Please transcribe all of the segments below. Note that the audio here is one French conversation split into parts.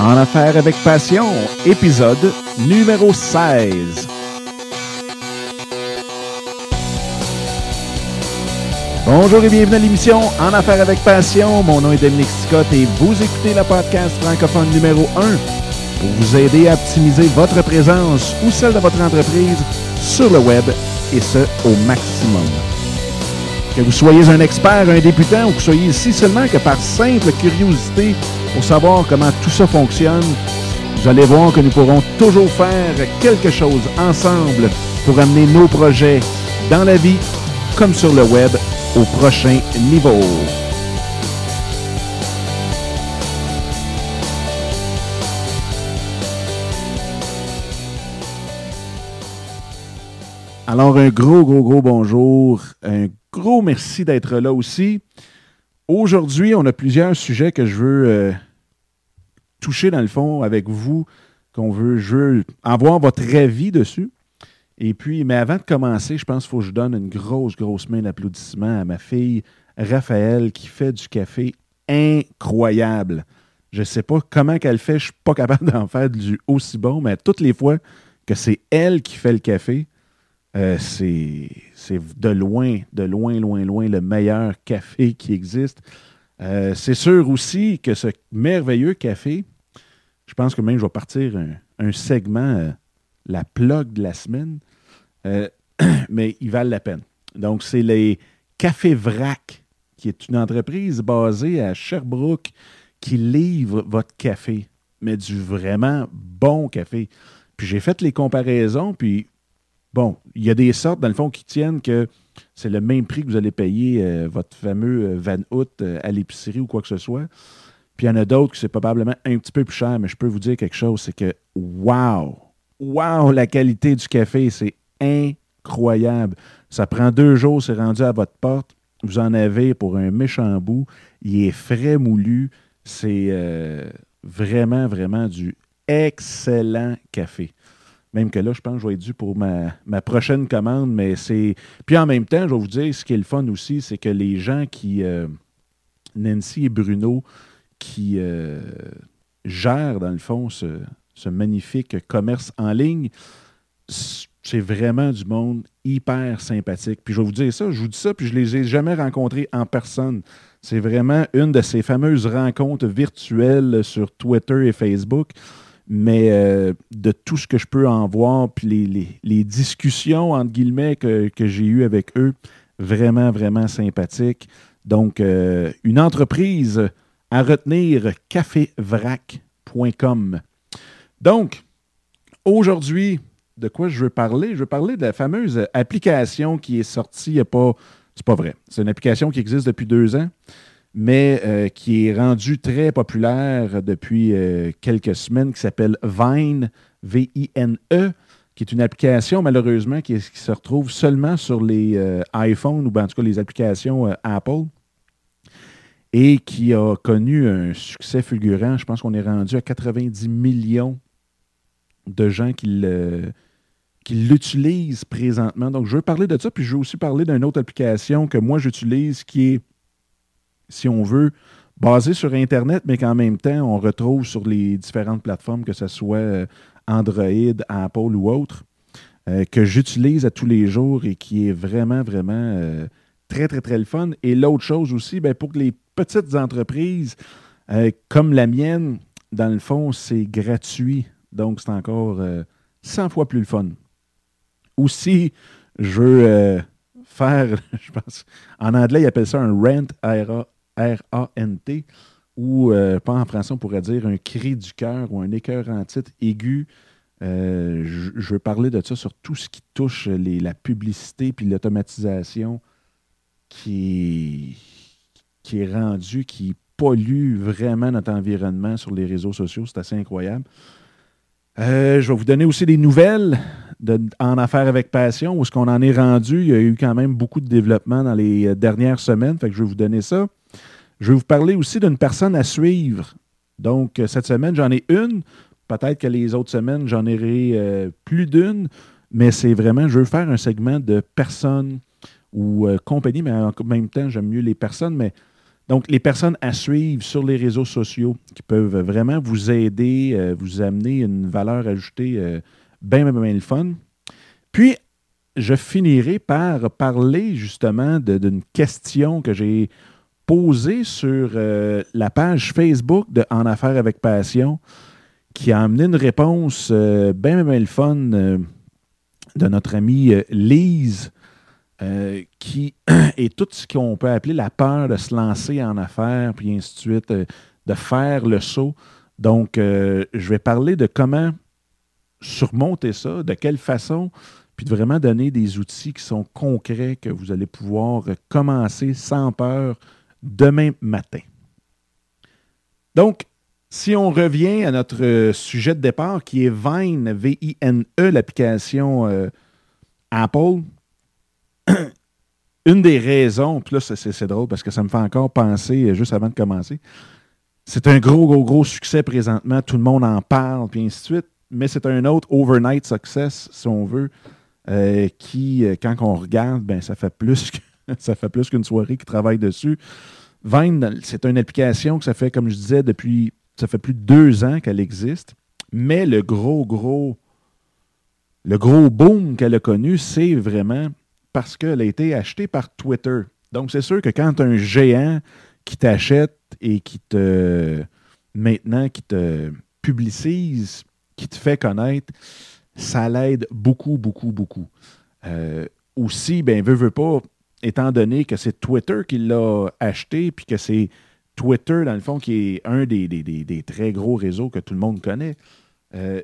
En affaires avec passion, épisode numéro 16. Bonjour et bienvenue à l'émission En affaires avec passion. Mon nom est Dominique Scott et vous écoutez le podcast francophone numéro 1 pour vous aider à optimiser votre présence ou celle de votre entreprise sur le web et ce au maximum. Que vous soyez un expert, un débutant ou que vous soyez ici seulement que par simple curiosité pour savoir comment tout ça fonctionne, vous allez voir que nous pourrons toujours faire quelque chose ensemble pour amener nos projets dans la vie comme sur le web au prochain niveau. Alors, un gros, gros, gros bonjour. Un gros merci d'être là aussi. Aujourd'hui, on a plusieurs sujets que je veux euh, toucher dans le fond avec vous, qu'on veut, je veux avoir votre avis dessus. Et puis, mais avant de commencer, je pense qu'il faut que je donne une grosse, grosse main d'applaudissement à ma fille Raphaël qui fait du café incroyable. Je ne sais pas comment qu'elle fait, je ne suis pas capable d'en faire du aussi bon, mais toutes les fois que c'est elle qui fait le café, euh, c'est de loin, de loin, loin, loin le meilleur café qui existe. Euh, c'est sûr aussi que ce merveilleux café, je pense que même je vais partir un, segment, euh, la plug de la semaine, mais ils valent la peine. Donc, c'est les Cafés Vrac, qui est une entreprise basée à Sherbrooke qui livre votre café, mais du vraiment bon café. Puis j'ai fait les comparaisons, puis Bon, il y a des sortes, dans le fond, qui tiennent que c'est le même prix que vous allez payer euh, votre fameux euh, Van Hout euh, à l'épicerie ou quoi que ce soit. Puis il y en a d'autres qui c'est probablement un petit peu plus cher, mais je peux vous dire quelque chose, c'est que wow! Wow, la qualité du café, c'est incroyable. Ça prend deux jours, c'est rendu à votre porte. Vous en avez pour un méchant bout. Il est frais moulu. C'est vraiment, vraiment du excellent café. Même que là, je pense que je vais être dû pour ma, prochaine commande, mais c'est. Puis en même temps, je vais vous dire, ce qui est le fun aussi, c'est que les gens qui. Euh, Nancy et Bruno, qui euh, gèrent, dans le fond, ce, magnifique commerce en ligne, c'est vraiment du monde hyper sympathique. Puis je vais vous dire ça, je vous dis ça, puis je ne les ai jamais rencontrés en personne. C'est vraiment une de ces fameuses rencontres virtuelles sur Twitter et Facebook mais euh, de tout ce que je peux en voir, puis les, discussions, entre guillemets, que, j'ai eues avec eux, vraiment, vraiment sympathiques. Donc, euh, une entreprise à retenir, cafévrac.com. Donc, aujourd'hui, de quoi je veux parler? Je veux parler de la fameuse application qui est sortie il n'y a pas... C'est pas vrai. C'est une application qui existe depuis deux ans mais euh, qui est rendu très populaire depuis euh, quelques semaines, qui s'appelle Vine, V-I-N-E, qui est une application, malheureusement, qui, se retrouve seulement sur les euh, iPhones ou ben, en tout cas les applications Apple et qui a connu un succès fulgurant. Je pense qu'on est rendu à 90 millions de gens qui l'utilisent présentement. Donc, je veux parler de ça, puis je veux aussi parler d'une autre application que moi j'utilise qui est si on veut, basé sur Internet, mais qu'en même temps, on retrouve sur les différentes plateformes, que ce soit euh, Android, Apple ou autre, euh, que j'utilise à tous les jours et qui est vraiment, vraiment euh, très, très, très le fun. Et l'autre chose aussi, ben, pour les petites entreprises comme la mienne, dans le fond, c'est gratuit. Donc, c'est encore 100 fois plus le fun. Aussi, je veux faire, je pense, en anglais, ils appellent ça un rent R-A-N-T, ou, euh, pas en français, on pourrait dire un cri du cœur ou un écœur en titre aigu. Euh, je, veux parler de ça sur tout ce qui touche la publicité puis l'automatisation qui, qui est rendu, qui pollue vraiment notre environnement sur les réseaux sociaux. C'est assez incroyable. Euh, je vais vous donner aussi des nouvelles en affaires avec passion, où ce qu'on en est rendu? Il y a eu quand même beaucoup de développement dans les dernières semaines, fait que je vais vous donner ça. Je vais vous parler aussi d'une personne à suivre. Donc, euh, cette semaine, j'en ai une. Peut-être que les autres semaines, j'en aurai euh, plus d'une. Mais c'est vraiment, je veux faire un segment de personnes ou euh, compagnies, mais en même temps, j'aime mieux les personnes. Mais Donc, les personnes à suivre sur les réseaux sociaux qui peuvent vraiment vous aider, euh, vous amener une valeur ajoutée bien, bien, bien le fun. Puis, je finirai par parler justement d'une question que j'ai posée sur euh, la page Facebook de En Affaires avec Passion, qui a amené une réponse bien, bien, bien le fun de notre amie Lise euh, qui est tout ce qu'on peut appeler la peur de se lancer en affaires, puis ainsi de suite, euh, de faire le saut. Donc, euh, je vais parler de comment surmonter ça, de quelle façon, puis de vraiment donner des outils qui sont concrets que vous allez pouvoir commencer sans peur demain matin. Donc, si on revient à notre sujet de départ qui est Vine, V-I-N-E, l'application Apple, une des raisons, puis là, c'est drôle parce que ça me fait encore penser euh, juste avant de commencer. C'est un gros, gros, gros succès présentement. Tout le monde en parle, puis ainsi de suite. Mais c'est un autre overnight success, si on veut, euh, qui, euh, quand on regarde, ben, ça fait plus ça fait plus qu'une soirée qui travaille dessus. Vine, c'est une application que ça fait, comme je disais, depuis. Ça fait plus de deux ans qu'elle existe. Mais le gros, gros. Le gros boom qu'elle a connu, c'est vraiment parce qu'elle a été achetée par Twitter. Donc, c'est sûr que quand un géant qui t'achète et qui te maintenant qui te publicise, qui te fait connaître, ça l'aide beaucoup, beaucoup, beaucoup. Euh, aussi, ben, veut, veut pas, étant donné que c'est Twitter qui l'a acheté, puis que c'est Twitter, dans le fond, qui est un des, des, très gros réseaux que tout le monde connaît, euh,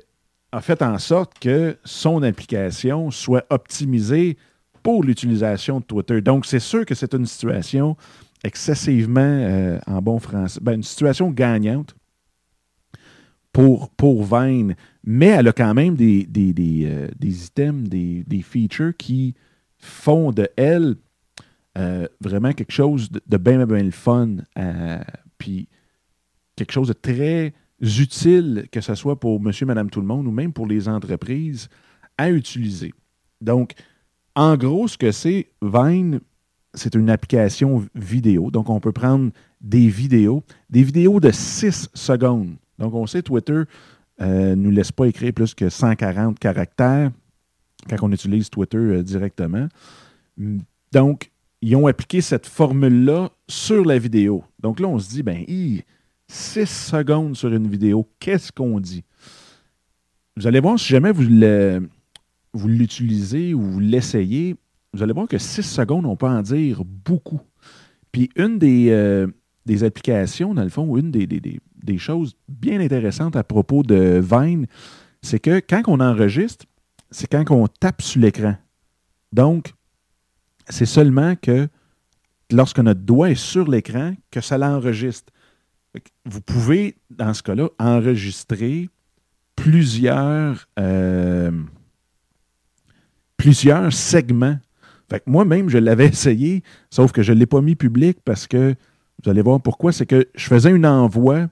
a fait en sorte que son application soit optimisée pour l'utilisation de Twitter. Donc, c'est sûr que c'est une situation excessivement, euh, en bon français, ben, une situation gagnante pour, pour Vine, mais elle a quand même des, des, euh, items, des, features qui font de elle euh, vraiment quelque chose de, bien, bien, le fun, puis quelque chose de très utile, que ce soit pour monsieur, madame, tout le monde, ou même pour les entreprises, à utiliser. Donc, en gros, ce que c'est, Vine, c'est une application vidéo. Donc, on peut prendre des vidéos, des vidéos de 6 secondes. Donc, on sait, Twitter ne euh, nous laisse pas écrire plus que 140 caractères quand on utilise Twitter euh, directement. Donc, ils ont appliqué cette formule-là sur la vidéo. Donc là, on se dit, ben, 6 secondes sur une vidéo, qu'est-ce qu'on dit? Vous allez voir, si jamais vous l'utilisez ou vous l'essayez, vous allez voir que 6 secondes, on peut en dire beaucoup. Puis une des, euh, des applications, dans le fond, une des, des, choses bien intéressantes à propos de Vine, c'est que quand on enregistre, c'est quand on tape sur l'écran. Donc, c'est seulement que lorsque notre doigt est sur l'écran que ça l'enregistre. Vous pouvez, dans ce cas-là, enregistrer plusieurs, euh, plusieurs segments. Moi-même, je l'avais essayé, sauf que je ne l'ai pas mis public parce que, vous allez voir pourquoi, c'est que je faisais un envoi,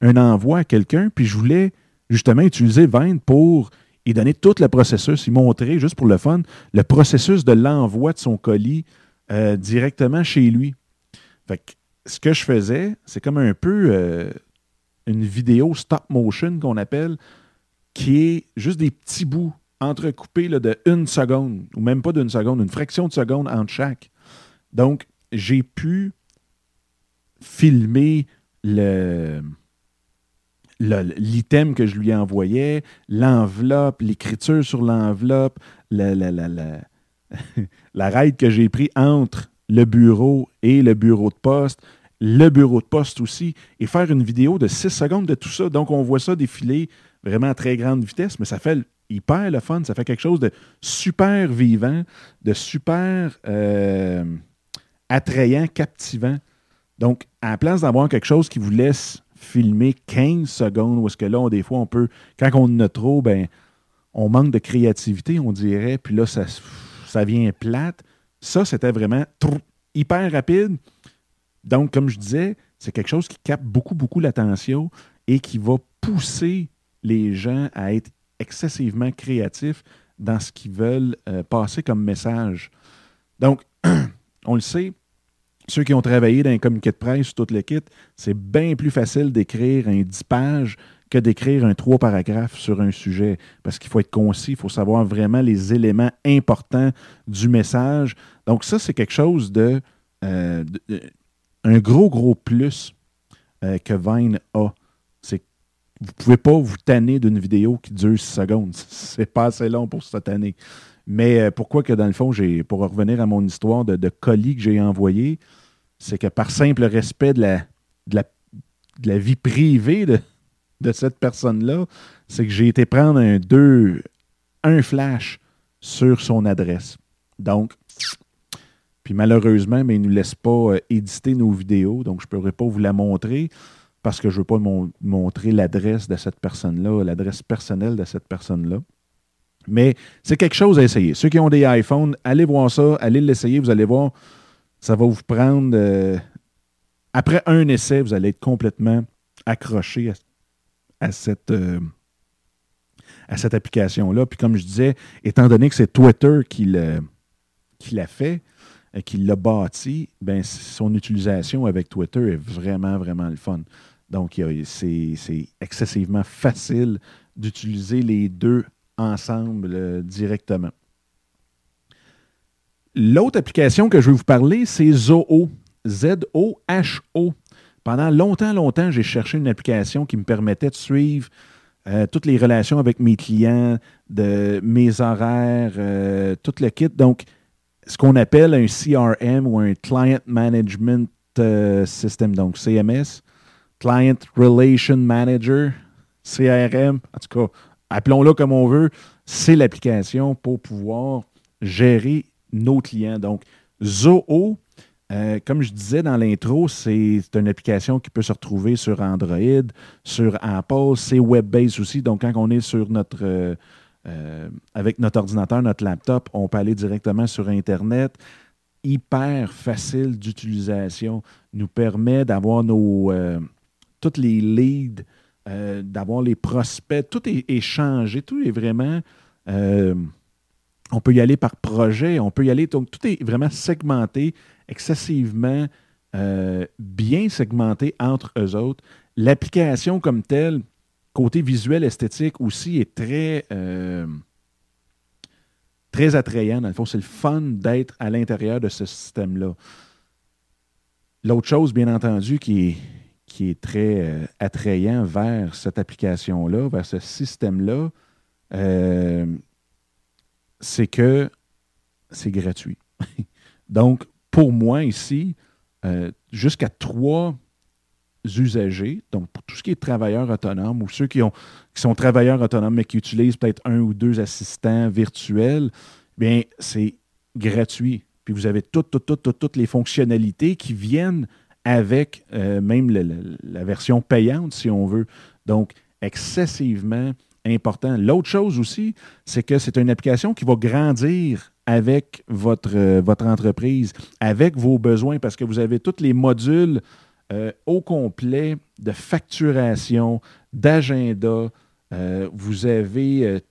un envoi à quelqu'un, puis je voulais justement utiliser Vine pour y donner tout le processus, y montrer, juste pour le fun, le processus de l'envoi de son colis euh, directement chez lui. Ce que je faisais, c'est comme un peu euh, une vidéo stop motion qu'on appelle, qui est juste des petits bouts entrecoupé de une seconde, ou même pas d'une seconde, une fraction de seconde entre chaque. Donc, j'ai pu filmer le l'item que je lui envoyais, l'enveloppe, l'écriture sur l'enveloppe, la, la, la, la, que j'ai pris entre le bureau et le bureau de poste, le bureau de poste aussi, et faire une vidéo de 6 secondes de tout ça. Donc, on voit ça défiler vraiment à très grande vitesse, mais ça fait hyper le fun. Ça fait quelque chose de super vivant, de super euh, attrayant, captivant. Donc, à la place d'avoir quelque chose qui vous laisse filmer 15 secondes, où est-ce que là, des fois, on peut, quand on en a trop, ben, on manque de créativité, on dirait, puis là, ça, ça vient plate. Ça, c'était vraiment hyper rapide. Donc, comme je disais, c'est quelque chose qui capte beaucoup, beaucoup l'attention et qui va pousser les gens à être excessivement créatifs dans ce qu'ils veulent euh, passer comme message. Donc, on le sait, ceux qui ont travaillé dans un communiqué de presse, tout le kit, c'est bien plus facile d'écrire un 10 pages que d'écrire un trois paragraphes sur un sujet. Parce qu'il faut être concis, il faut savoir vraiment les éléments importants du message. Donc, ça, c'est quelque chose de, euh, un gros, gros plus euh, que Vine a. C'est vous ne pouvez pas vous tanner d'une vidéo qui dure 6 secondes. C'est pas assez long pour se tanner. Mais euh, pourquoi que dans le fond, pour revenir à mon histoire de, colis que j'ai envoyé, c'est que par simple respect de la, vie privée de, de cette personne-là, c'est que j'ai été prendre un deux, un flash sur son adresse. Donc, puis malheureusement, mais il ne nous laisse pas euh, éditer nos vidéos, donc je ne pourrais pas vous la montrer parce que je ne veux pas montrer l'adresse de cette personne-là, l'adresse personnelle de cette personne-là. Mais c'est quelque chose à essayer. Ceux qui ont des iPhones, allez voir ça, allez l'essayer, vous allez voir, ça va vous prendre. Euh, après un essai, vous allez être complètement accroché à, cette. Euh, à cette application-là. Puis comme je disais, étant donné que c'est Twitter qui l'a fait, euh, qui l'a bâti, ben, son utilisation avec Twitter est vraiment, vraiment le fun. Donc, c'est excessivement facile d'utiliser les deux ensemble directement. L'autre application que je vais vous parler, c'est Zoho. Z-O-H-O. Pendant longtemps, longtemps, j'ai cherché une application qui me permettait de suivre euh, toutes les relations avec mes clients, de mes horaires, euh, tout le kit. Donc, ce qu'on appelle un CRM ou un Client Management System, donc CMS, Client Relation Manager, CRM, en tout cas, appelons-le comme on veut, c'est l'application pour pouvoir gérer nos clients. Donc, Zoho, euh, comme je disais dans l'intro, c'est une application qui peut se retrouver sur Android, sur Apple, c'est web-based aussi. Donc, quand on est sur notre, euh, euh, avec notre ordinateur, notre laptop, on peut aller directement sur Internet. Hyper facile d'utilisation, nous permet d'avoir nos toutes les leads d'avoir les prospects. Tout est, échangé, tout est vraiment. Euh, on peut y aller par projet, on peut y aller. Donc, tout est vraiment segmenté, excessivement euh, bien segmenté entre eux autres. L'application comme telle, côté visuel, esthétique aussi, est très, très attrayant. Dans le fond, c'est le fun d'être à l'intérieur de ce système-là. L'autre chose, bien entendu, qui est très euh, attrayant vers cette application-là, vers ce système-là, euh, c'est que c'est gratuit. Donc, pour moi ici, euh, jusqu'à trois usagers, donc pour tout ce qui est travailleurs autonomes ou ceux qui, ont, qui sont travailleurs autonomes mais qui utilisent peut-être un ou deux assistants virtuels, bien, c'est gratuit. Puis vous avez toutes, toutes, toutes, toutes les fonctionnalités qui viennent avec euh, même la version payante, si on veut. Donc, excessivement important. L'autre chose aussi, c'est que c'est une application qui va grandir avec votre, euh, votre entreprise, avec vos besoins, parce que vous avez tous les modules euh, au complet de facturation, d'agenda. vous avez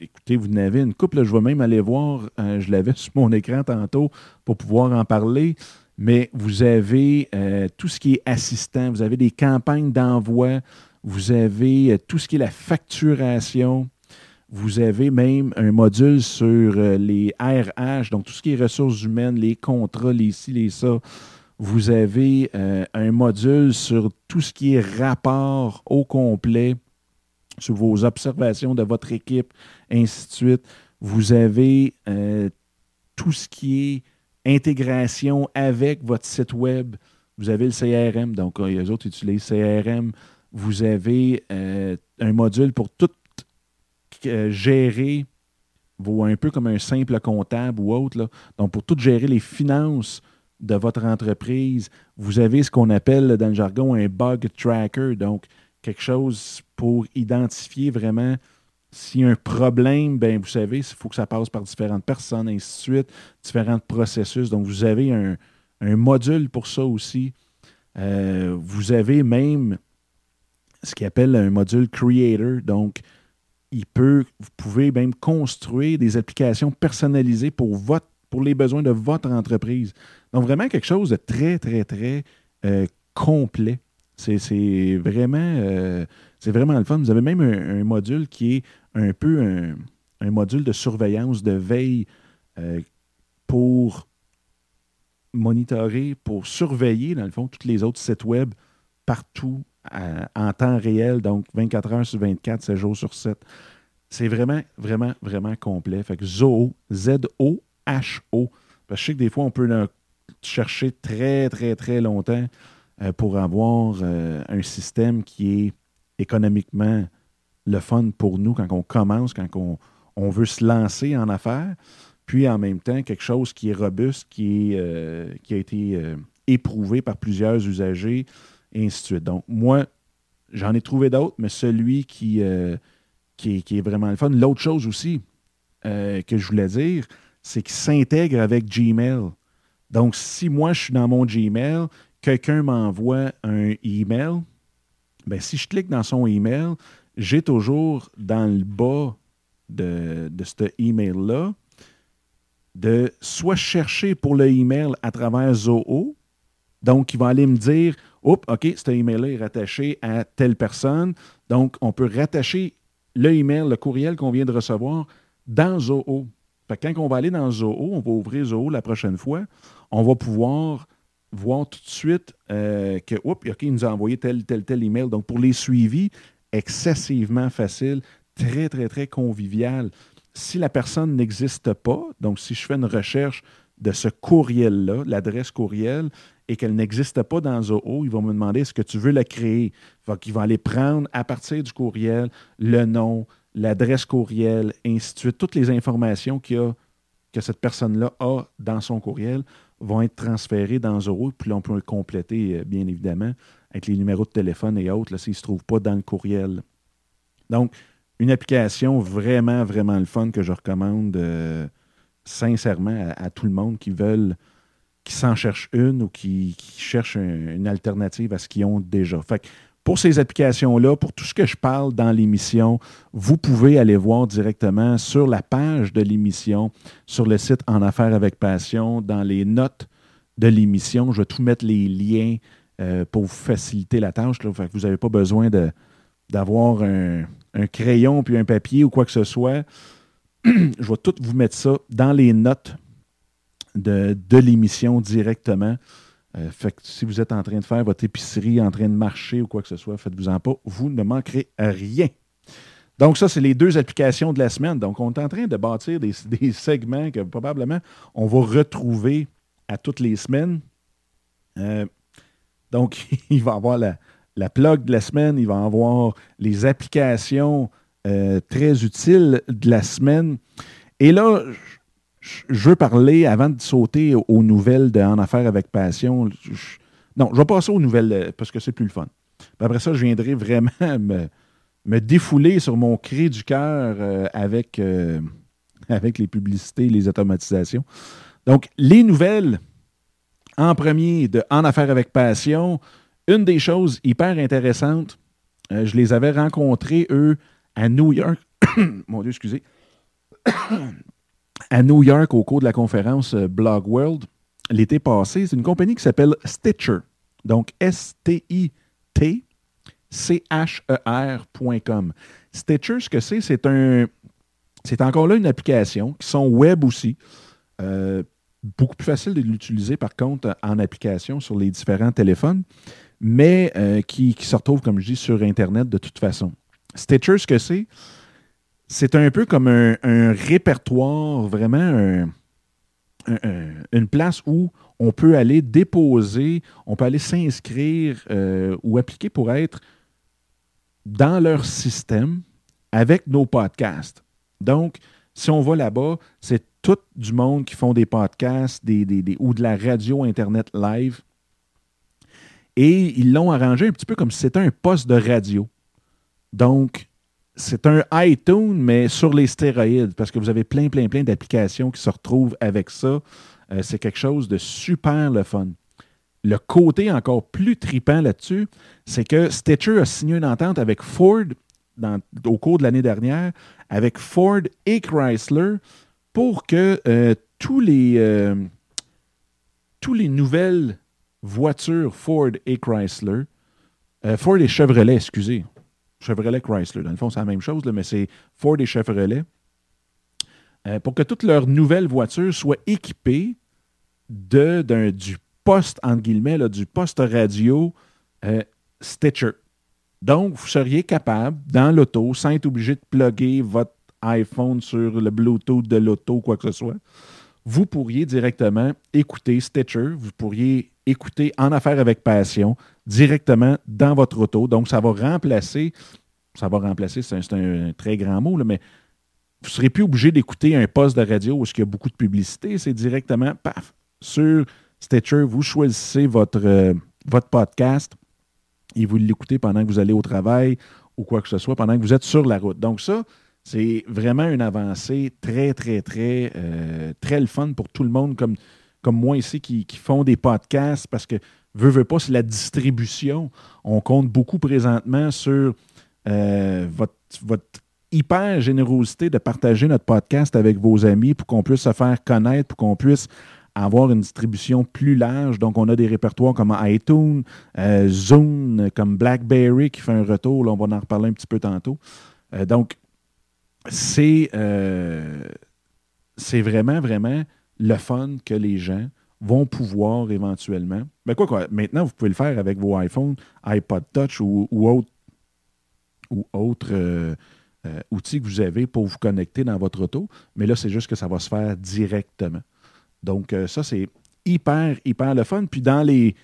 écoutez, vous n'avez une couple, je vais même aller voir, je l'avais sur mon écran tantôt pour pouvoir en parler mais vous avez euh, tout ce qui est assistant, vous avez des campagnes d'envoi, vous avez euh, tout ce qui est la facturation, vous avez même un module sur euh, les RH, donc tout ce qui est ressources humaines, les contrats, les ci, les ça. Vous avez un module sur tout ce qui est rapport au complet, sur vos observations de votre équipe, ainsi de suite. Vous avez tout ce qui est intégration avec votre site web. Vous avez le CRM, donc euh, les autres utilisent CRM. Vous avez euh, un module pour tout euh, gérer, un peu comme un simple comptable ou autre. Donc, pour tout gérer les finances de votre entreprise, vous avez ce qu'on appelle dans le jargon un bug tracker, donc quelque chose pour identifier vraiment s'il y a un problème, ben, vous savez, il faut que ça passe par différentes personnes, ainsi de suite, différents processus. Donc, vous avez un, module pour ça aussi. Euh, vous avez même ce qu'il appelle un module Creator. Donc, il peut, vous pouvez même construire des applications personnalisées pour, votre, pour les besoins de votre entreprise. Donc, vraiment quelque chose de très, très, très euh, complet. C'est vraiment, euh, vraiment le fun. Vous avez même un, module qui est un peu un, module de surveillance, de veille euh, pour monitorer, pour surveiller, dans le fond, tous les autres sites web partout en temps réel, donc 24 heures sur 24, 7 jours sur 7. C'est vraiment, vraiment, vraiment complet. Fait que Zoho, Z-O-H-O. Je sais que des fois, on peut chercher très, très, très longtemps euh, pour avoir euh, un système qui est économiquement le fun pour nous quand on commence, quand on, veut se lancer en affaires, puis en même temps quelque chose qui est robuste, euh, qui a été éprouvé par plusieurs usagers, et ainsi de suite. Donc, moi, j'en ai trouvé d'autres, mais celui qui, qui, est, vraiment le fun. L'autre chose aussi que je voulais dire, c'est qu'il s'intègre avec Gmail. Donc, si moi, je suis dans mon Gmail, quelqu'un m'envoie un email, ben, si je clique dans son email, j'ai toujours dans le bas de, de ce email-là de soit chercher pour le email à travers Zoho, donc il va aller me dire Oups, OK, cet email-là est rattaché à telle personne. Donc, on peut rattacher le email, le courriel qu'on vient de recevoir dans Zoho. Quand on va aller dans Zoho, on va ouvrir Zoho la prochaine fois, on va pouvoir voir tout de suite euh, que, oups, OK, il nous a envoyé tel, tel, tel email. Donc, pour les suivis, excessivement facile, très, très, très convivial. Si la personne n'existe pas, donc si je fais une recherche de ce courriel-là, l'adresse courriel, et qu'elle n'existe pas dans Zoho, ils vont me demander est-ce que tu veux la créer? Donc, ils vont aller prendre à partir du courriel le nom, l'adresse courriel, ainsi de suite, toutes les informations que cette personne-là a dans son courriel vont être transférés dans Zoro, puis on peut le compléter, euh, bien évidemment, avec les numéros de téléphone et autres, s'ils ne se trouvent pas dans le courriel. Donc, une application vraiment, vraiment le fun que je recommande euh, sincèrement à, tout le monde qui veulent, qui s'en cherche une ou qui, qui cherche une alternative à ce qu'ils ont déjà. Fait pour ces applications-là, pour tout ce que je parle dans l'émission, vous pouvez aller voir directement sur la page de l'émission, sur le site En Affaires avec Passion, dans les notes de l'émission. Je vais tout mettre les liens euh, pour vous faciliter la tâche. vous n'avez pas besoin d'avoir un, crayon puis un papier ou quoi que ce soit. je vais tout vous mettre ça dans les notes de l'émission directement. Euh, si vous êtes en train de faire votre épicerie, en train de marcher ou quoi que ce soit, faites-vous-en pas. Vous ne manquerez rien. Donc, ça, c'est les deux applications de la semaine. Donc, on est en train de bâtir des, segments que probablement on va retrouver à toutes les semaines. Euh, donc, il va y avoir la, la, plug de la semaine, il va y avoir les applications euh, très utiles de la semaine. Et là, je veux parler, avant de sauter aux nouvelles de En Affaires avec Passion, non, je vais passer aux nouvelles euh, parce que c'est plus le fun. après ça, je viendrai vraiment me, défouler sur mon cri du cœur euh, avec, euh, avec les publicités, les automatisations. Donc, les nouvelles, en premier, de En Affaires avec Passion, une des choses hyper intéressantes, je les avais rencontrés, eux, à New York. Mon Dieu, excusez à New York au cours de la conférence euh, Blog World l'été passé. C'est une compagnie qui s'appelle Stitcher. Donc S-T-I-T-C-H-E-R.com. Stitcher, ce que c'est, c'est un. C'est encore là une application qui sont web aussi. Euh, beaucoup plus facile de l'utiliser par contre en application sur les différents téléphones, mais euh, qui, se retrouve, comme je dis, sur Internet de toute façon. Stitcher, ce que c'est, c'est un peu comme un, répertoire, vraiment une place où on peut aller déposer, on peut aller s'inscrire euh, ou appliquer pour être dans leur système avec nos podcasts. Donc, si on va là-bas, c'est tout du monde qui font des podcasts des, ou de la radio Internet live. Et ils l'ont arrangé un petit peu comme si c'était un poste de radio. Donc, c'est un iTunes, mais sur les stéroïdes, parce que vous avez plein, plein, plein d'applications qui se retrouvent avec ça. Euh, c'est quelque chose de super le fun. Le côté encore plus tripant là-dessus, c'est que Stitcher a signé une entente avec Ford au cours de l'année dernière, avec Ford et Chrysler, pour que euh, tous les, euh, toutes les nouvelles voitures Ford et Chrysler, Ford et Chevrolet, excusez, Chevrolet Chrysler, dans le fond, c'est la même chose, mais c'est Ford et Chevrolet, euh, pour que toutes leurs nouvelles voitures soient équipées de, du poste, entre guillemets, du poste radio euh, Stitcher. Donc, vous seriez capable, dans l'auto, sans être obligé de plugger votre iPhone sur le Bluetooth de l'auto, quoi que ce soit, vous pourriez directement écouter Stitcher, vous pourriez écouter En affaires avec passion directement dans votre auto. Donc, ça va remplacer, ça va remplacer, c'est un, très grand mot, mais vous ne serez plus obligé d'écouter un poste de radio où il y a beaucoup de publicité. C'est directement, paf, sur Stitcher, vous choisissez votre, euh, votre podcast et vous l'écoutez pendant que vous allez au travail ou quoi que ce soit, pendant que vous êtes sur la route. Donc ça, c'est vraiment une avancée très, très, très, euh, très le fun pour tout le monde comme, comme moi ici qui, font des podcasts parce que, veut, veut pas, c'est la distribution. On compte beaucoup présentement sur euh, votre, votre hyper générosité de partager notre podcast avec vos amis pour qu'on puisse se faire connaître, pour qu'on puisse avoir une distribution plus large. Donc, on a des répertoires comme iTunes, euh, Zoom, comme BlackBerry qui fait un retour. Là, on va en reparler un petit peu tantôt. Donc, c'est euh, c'est vraiment, vraiment le fun que les gens vont pouvoir éventuellement. Mais maintenant, vous pouvez le faire avec vos iPhones, iPod Touch ou, autres autre, outils que vous avez pour vous connecter dans votre auto. Mais là, c'est juste que ça va se faire directement. Donc, euh, ça, c'est hyper, hyper le fun. Puis dans les.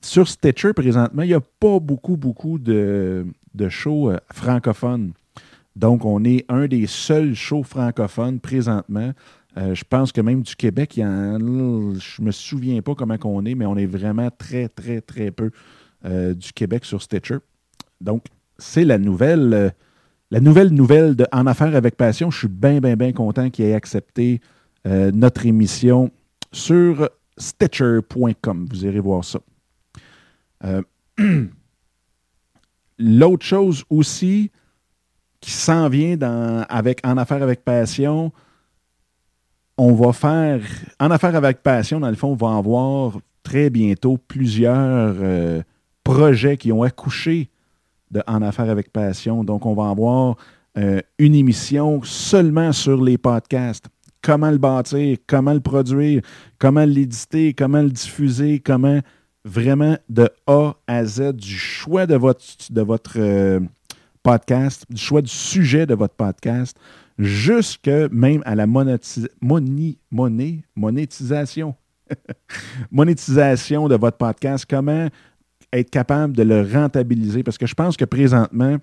Sur Stitcher, présentement, il n'y a pas beaucoup, beaucoup de, shows euh, francophones. Donc, on est un des seuls shows francophones présentement. Euh, je pense que même du Québec, il y je me souviens pas comment on est, mais on est vraiment très, très, très peu du Québec sur Stitcher. Donc, c'est la nouvelle, la nouvelle nouvelle de En affaires avec passion. Je suis bien, bien, bien content qu'il ait accepté euh, notre émission sur Stitcher.com. Vous irez voir ça. Euh, l'autre chose aussi qui s'en vient avec, en affaires avec passion, on va faire, en affaires avec passion, dans le fond, on va avoir très bientôt plusieurs euh, projets qui ont accouché de En affaires avec passion. Donc, on va avoir une émission seulement sur les podcasts comment le bâtir, comment le produire, comment l'éditer, comment le diffuser, comment vraiment de A à Z, du choix de votre, de votre euh, podcast, du choix du sujet de votre podcast, jusque même à la monétisation. monétisation de votre podcast, comment être capable de le rentabiliser, parce que je pense que présentement,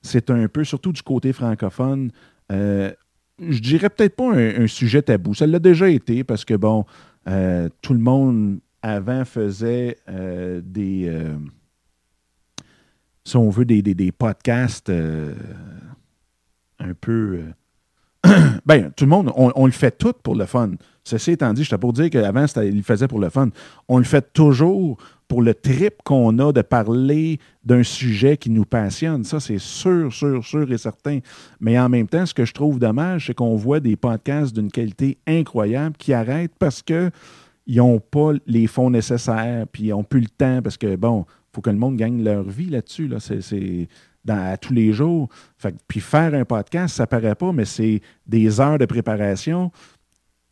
c'est un peu, surtout du côté francophone, euh, je dirais peut-être pas un, sujet tabou. Ça l'a déjà été parce que, bon, euh, tout le monde avant faisait euh, des. Euh, si on veut, des, des, podcasts un peu. ben, tout le monde, on, le fait tout pour le fun. Ceci étant dit, je pour dire qu'avant, il le faisait pour le fun. On le fait toujours pour le trip qu'on a de parler d'un sujet qui nous passionne. Ça, c'est sûr, sûr, sûr et certain. Mais en même temps, ce que je trouve dommage, c'est qu'on voit des podcasts d'une qualité incroyable qui arrêtent parce qu'ils n'ont pas les fonds nécessaires, puis ils n'ont plus le temps, parce que, bon, faut que le monde gagne leur vie là-dessus. Là. C'est à tous les jours. puis faire un podcast, ça paraît pas, mais c'est des heures de préparation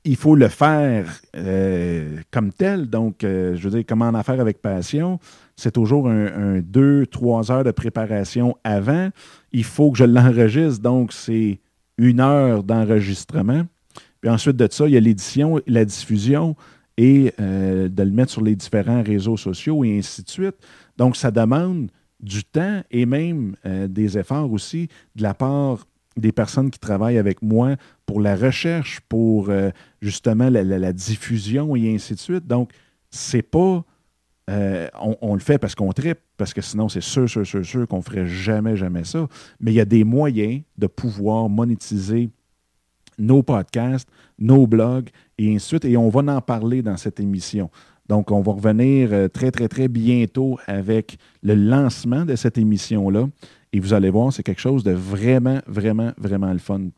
il faut le faire euh, comme tel. Donc, euh, je veux dire, comment en faire avec passion, c'est toujours un, deux, trois heures de préparation avant. Il faut que je l'enregistre, donc c'est une heure d'enregistrement. Puis ensuite de ça, il y a l'édition, la diffusion et euh, de le mettre sur les différents réseaux sociaux et ainsi de suite. Donc, ça demande du temps et même des efforts aussi de la part des personnes qui travaillent avec moi pour la recherche, pour euh, justement la, diffusion et ainsi de suite. Donc, c'est pas. Euh, on, le fait parce qu'on tripe, parce que sinon, c'est sûr, sûr, sûr, sûr qu'on ferait jamais, jamais ça. Mais il y a des moyens de pouvoir monétiser nos podcasts, nos blogs et ainsi de suite. Et on va en parler dans cette émission. Donc, on va revenir euh, très, très, très bientôt avec le lancement de cette émission-là. Et vous allez voir, c'est quelque chose de vraiment, vraiment, vraiment le fun.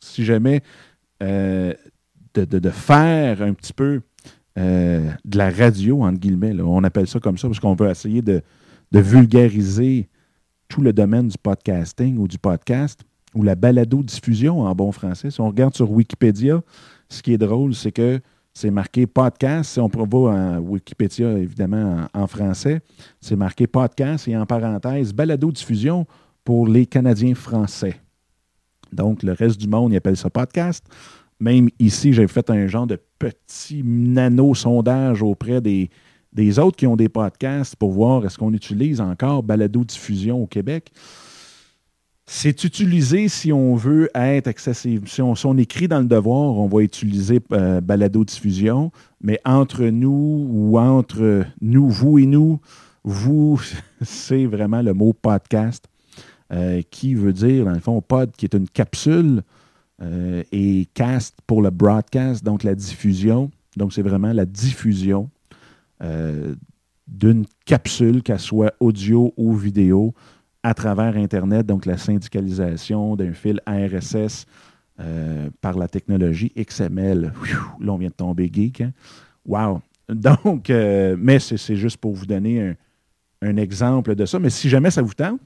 Si jamais euh, de, faire un petit peu euh, de la radio, entre guillemets. On appelle ça comme ça parce qu'on veut essayer de, vulgariser tout le domaine du podcasting ou du podcast ou la balado-diffusion en bon français. Si on regarde sur Wikipédia, ce qui est drôle, c'est que c'est marqué podcast. Si on va en Wikipédia, évidemment, en, français, c'est marqué podcast et en parenthèse, balado-diffusion pour les Canadiens français. Donc, le reste du monde, il appelle ça podcast. Même ici, j'ai fait un genre de petit nano-sondage auprès des, des autres qui ont des podcasts pour voir est-ce qu'on utilise encore balado-diffusion au Québec. C'est utilisé si on veut être accessible. Si on, écrit dans le devoir, on va utiliser euh, balado-diffusion, mais entre nous ou entre nous, vous et nous, vous, c'est vraiment le mot podcast euh, qui veut dire, dans le fond, pod qui est une capsule euh, et cast pour le broadcast, donc la diffusion. Donc, c'est vraiment la diffusion d'une capsule, qu'elle soit audio ou vidéo, à travers Internet, donc la syndicalisation d'un fil RSS euh, par la technologie XML. là, on vient de tomber geek. Hein? Wow! Donc, euh, mais c'est juste pour vous donner un, exemple de ça. Mais si jamais ça vous tente,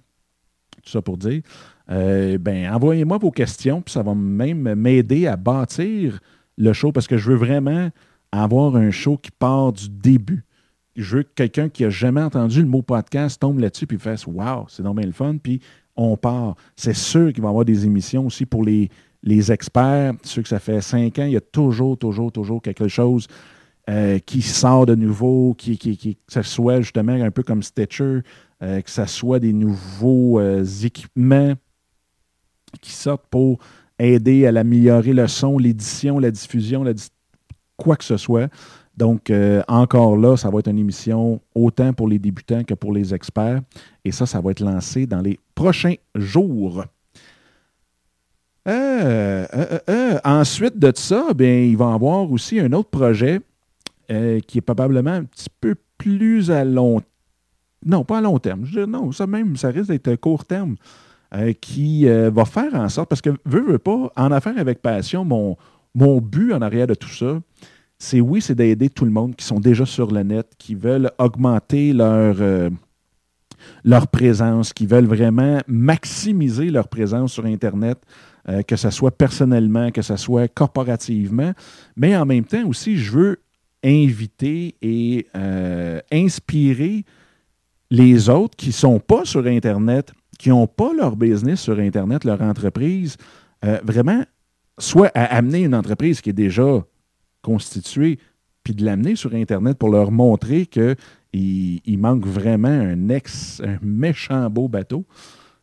tout ça pour dire, euh, ben, envoyez-moi vos questions, puis ça va même m'aider à bâtir le show parce que je veux vraiment avoir un show qui part du début je veux que quelqu'un qui n'a jamais entendu le mot podcast tombe là-dessus et fasse Wow, c'est normal le fun. Puis on part. C'est sûr qu'il va y avoir des émissions aussi pour les, les experts. Ceux que ça fait cinq ans, il y a toujours, toujours, toujours quelque chose euh, qui sort de nouveau, qui, qui, que ce soit justement un peu comme Stitcher, euh, que ce soit des nouveaux euh, équipements qui sortent pour aider à améliorer le son, l'édition, la diffusion, quoi que ce soit. Donc, euh, encore là, ça va être une émission autant pour les débutants que pour les experts. Et ça, ça va être lancé dans les prochains jours. Euh, euh, ensuite de ça, bien, il va y avoir aussi un autre projet qui est probablement un petit peu plus à long Non, pas à long terme. non, ça même, ça risque d'être court terme. qui va faire en sorte, parce que veux, veux pas, en affaires avec passion, mon, mon but en arrière de tout ça, c'est oui, c'est d'aider tout le monde qui sont déjà sur le net, qui veulent augmenter leur, euh, présence, qui veulent vraiment maximiser leur présence sur Internet, euh, que ce soit personnellement, que ce soit corporativement. Mais en même temps aussi, je veux inviter et euh, inspirer les autres qui ne sont pas sur Internet, qui n'ont pas leur business sur Internet, leur entreprise, vraiment, soit à amener une entreprise qui est déjà puis de l'amener sur Internet pour leur montrer qu'il il manque vraiment un ex, un méchant beau bateau.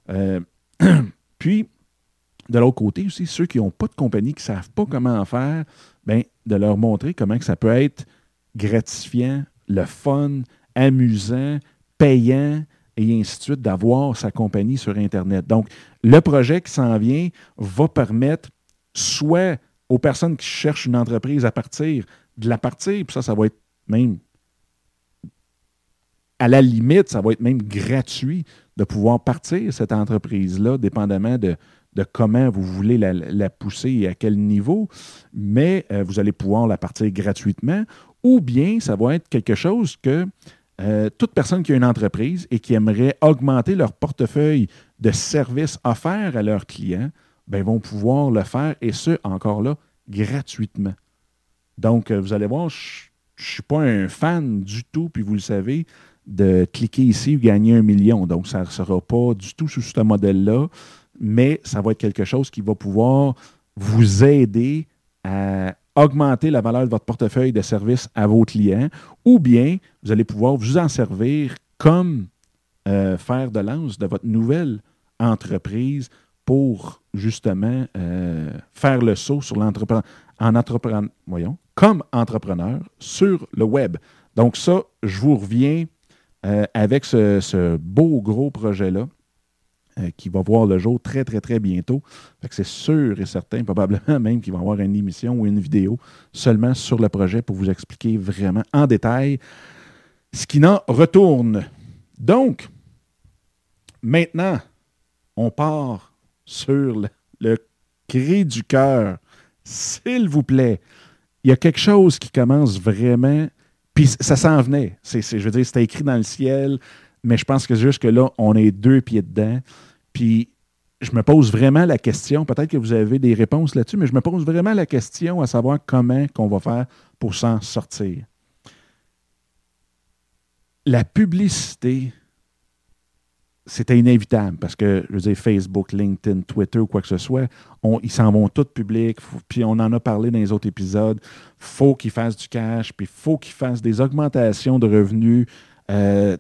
Euh, puis, de l'autre côté aussi, ceux qui n'ont pas de compagnie, qui ne savent pas comment en faire, ben, de leur montrer comment que ça peut être gratifiant, le fun, amusant, payant, et ainsi de suite, d'avoir sa compagnie sur Internet. Donc, le projet qui s'en vient va permettre soit aux personnes qui cherchent une entreprise à partir, de la partir, puis ça, ça va être même, à la limite, ça va être même gratuit de pouvoir partir cette entreprise-là, dépendamment de, comment vous voulez la, pousser et à quel niveau, mais euh, vous allez pouvoir la partir gratuitement, ou bien ça va être quelque chose que euh, toute personne qui a une entreprise et qui aimerait augmenter leur portefeuille de services offerts à leurs clients, ben, vont pouvoir le faire, et ce, encore là, gratuitement. Donc, euh, vous allez voir, je ne suis pas un fan du tout, puis vous le savez, de cliquer ici et gagner un million. Donc, ça ne sera pas du tout sous ce modèle-là, mais ça va être quelque chose qui va pouvoir vous aider à augmenter la valeur de votre portefeuille de services à vos clients, ou bien vous allez pouvoir vous en servir comme euh, faire de lance de votre nouvelle entreprise pour justement euh, faire le saut sur l'entrepreneur, en entrepreneur, voyons, comme entrepreneur sur le web. Donc ça, je vous reviens euh, avec ce, beau gros projet-là euh, qui va voir le jour très, très, très bientôt. C'est sûr et certain, probablement même qu'il va y avoir une émission ou une vidéo seulement sur le projet pour vous expliquer vraiment en détail ce qui n'en retourne. Donc, maintenant, on part sur le, cri du cœur. S'il vous plaît, il y a quelque chose qui commence vraiment. Puis ça s'en venait. C'est, je veux dire, c'était écrit dans le ciel, mais je pense que juste que là, on est deux pieds dedans. Puis je me pose vraiment la question, peut-être que vous avez des réponses là-dessus, mais je me pose vraiment la question à savoir comment qu'on va faire pour s'en sortir. La publicité, c'était inévitable parce que, je veux dire, Facebook, LinkedIn, Twitter ou quoi que ce soit, ils s'en vont tous publics. Puis on en a parlé dans les autres épisodes. faut qu'ils fassent du cash, puis faut qu'ils fassent des augmentations de revenus euh,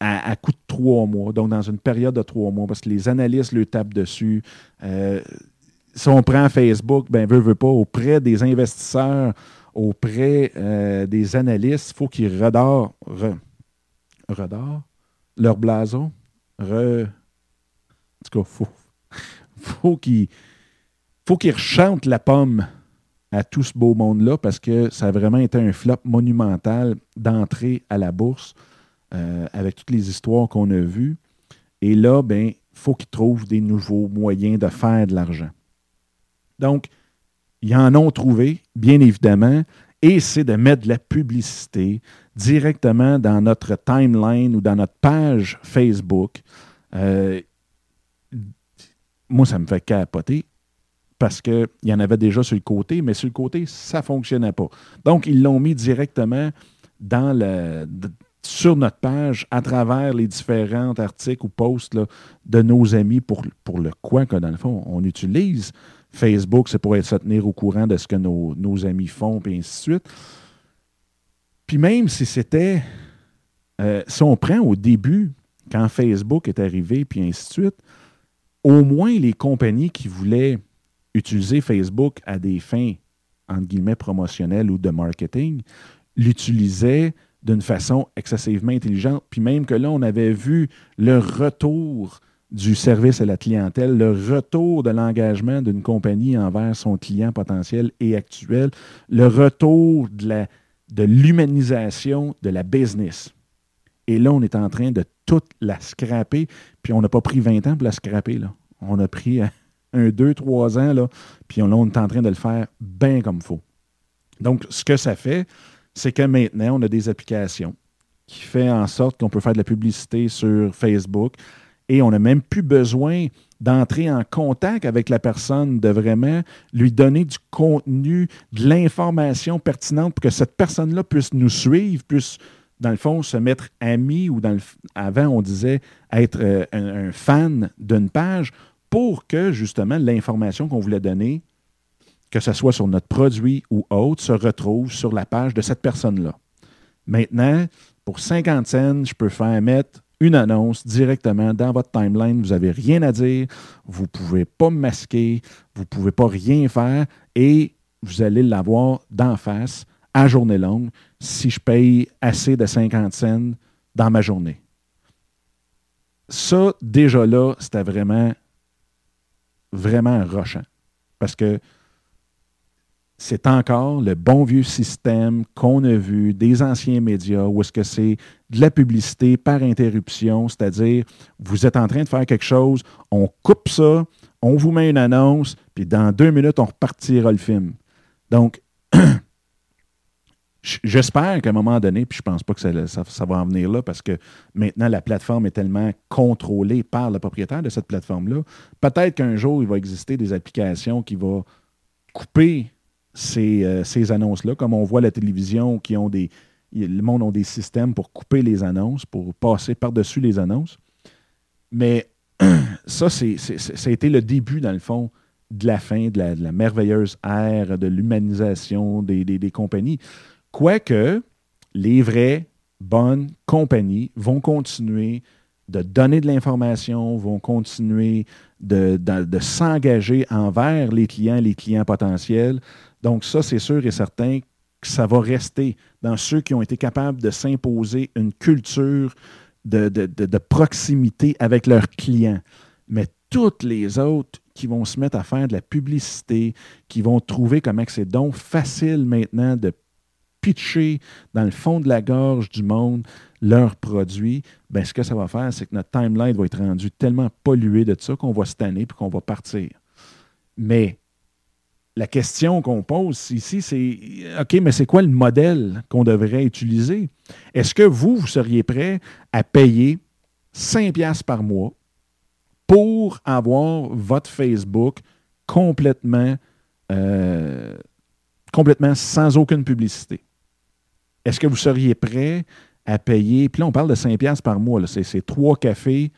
à, coût de trois mois, donc dans une période de trois mois, parce que les analystes le tapent dessus. Euh, si on prend Facebook, ben veut, veut pas, auprès des investisseurs, auprès euh, des analystes, il faut qu'ils redorent, leur blason. Re, en tout cas, faut, faut qu'ils faut la pomme à tout ce beau monde-là parce que ça a vraiment été un flop monumental d'entrée à la bourse. Euh, avec toutes les histoires qu'on a vues. Et là, ben, il faut qu'ils trouvent des nouveaux moyens de faire de l'argent. Donc, ils en ont trouvé, bien évidemment, et c'est de mettre de la publicité directement dans notre timeline ou dans notre page Facebook. Euh, moi, ça me fait capoter parce qu'il y en avait déjà sur le côté, mais sur le côté, ça ne fonctionnait pas. Donc, ils l'ont mis directement dans le, sur notre page à travers les différents articles ou posts de nos amis pour, pour le quoi que, dans le fond, on utilise. Facebook, c'est pour être, se tenir au courant de ce que nos, amis font, puis ainsi de suite. Puis même si c'était, euh, si on prend au début, quand Facebook est arrivé, puis ainsi de suite, au moins les compagnies qui voulaient utiliser Facebook à des fins, entre guillemets, promotionnelles ou de marketing, l'utilisaient d'une façon excessivement intelligente. Puis même que là, on avait vu le retour du service à la clientèle, le retour de l'engagement d'une compagnie envers son client potentiel et actuel, le retour de l'humanisation de, la business. Et là, on est en train de toute la scraper, puis on n'a pas pris 20 ans pour la scraper. Là. On a pris un, deux, trois ans, là, puis on, là, on est en train de le faire bien comme il faut. Donc, ce que ça fait, c'est que maintenant, on a des applications qui font en sorte qu'on peut faire de la publicité sur Facebook et on n'a même plus besoin d'entrer en contact avec la personne, de vraiment lui donner du contenu, de l'information pertinente pour que cette personne-là puisse nous suivre, puisse, dans le fond, se mettre ami ou dans le, avant, on disait être euh, un, fan d'une page pour que, justement, l'information qu'on voulait donner que ce soit sur notre produit ou autre, se retrouve sur la page de cette personne-là. Maintenant, pour 50 cents, je peux faire mettre une annonce directement dans votre timeline. Vous n'avez rien à dire, vous ne pouvez pas masquer, vous ne pouvez pas rien faire et vous allez l'avoir d'en face à journée longue si je paye assez de 50 cents dans ma journée. Ça, déjà là, c'était vraiment, vraiment rochant. Parce que c'est encore le bon vieux système qu'on a vu des anciens médias où est-ce que c'est de la publicité par interruption, c'est-à-dire vous êtes en train de faire quelque chose, on coupe ça, on vous met une annonce, puis dans deux minutes, on repartira le film. Donc, j'espère qu'à un moment donné, puis je ne pense pas que ça, ça, va en venir là, parce que maintenant, la plateforme est tellement contrôlée par le propriétaire de cette plateforme-là, peut-être qu'un jour, il va exister des applications qui vont couper euh, ces, annonces-là, comme on voit la télévision, qui ont des. Le monde a des systèmes pour couper les annonces, pour passer par-dessus les annonces. Mais ça, c'est, ça a été le début, dans le fond, de la fin de la, merveilleuse ère de l'humanisation des, des, compagnies. Quoique les vraies bonnes compagnies vont continuer de donner de l'information, vont continuer de, de s'engager envers les clients, les clients potentiels, donc ça, c'est sûr et certain que ça va rester dans ceux qui ont été capables de s'imposer une culture de, proximité avec leurs clients. Mais toutes les autres qui vont se mettre à faire de la publicité, qui vont trouver comment c'est donc facile maintenant de pitcher dans le fond de la gorge du monde leurs produits, ben ce que ça va faire, c'est que notre timeline va être rendu tellement pollué de ça qu'on va se tanner et qu'on va partir. Mais la question qu'on pose ici, c'est OK, mais c'est quoi le modèle qu'on devrait utiliser? Est-ce que vous, vous seriez prêt à payer 5 piastres par mois pour avoir votre Facebook complètement, euh, complètement sans aucune publicité? Est-ce que vous seriez prêt à payer, puis là, on parle de 5 piastres par mois, c'est trois cafés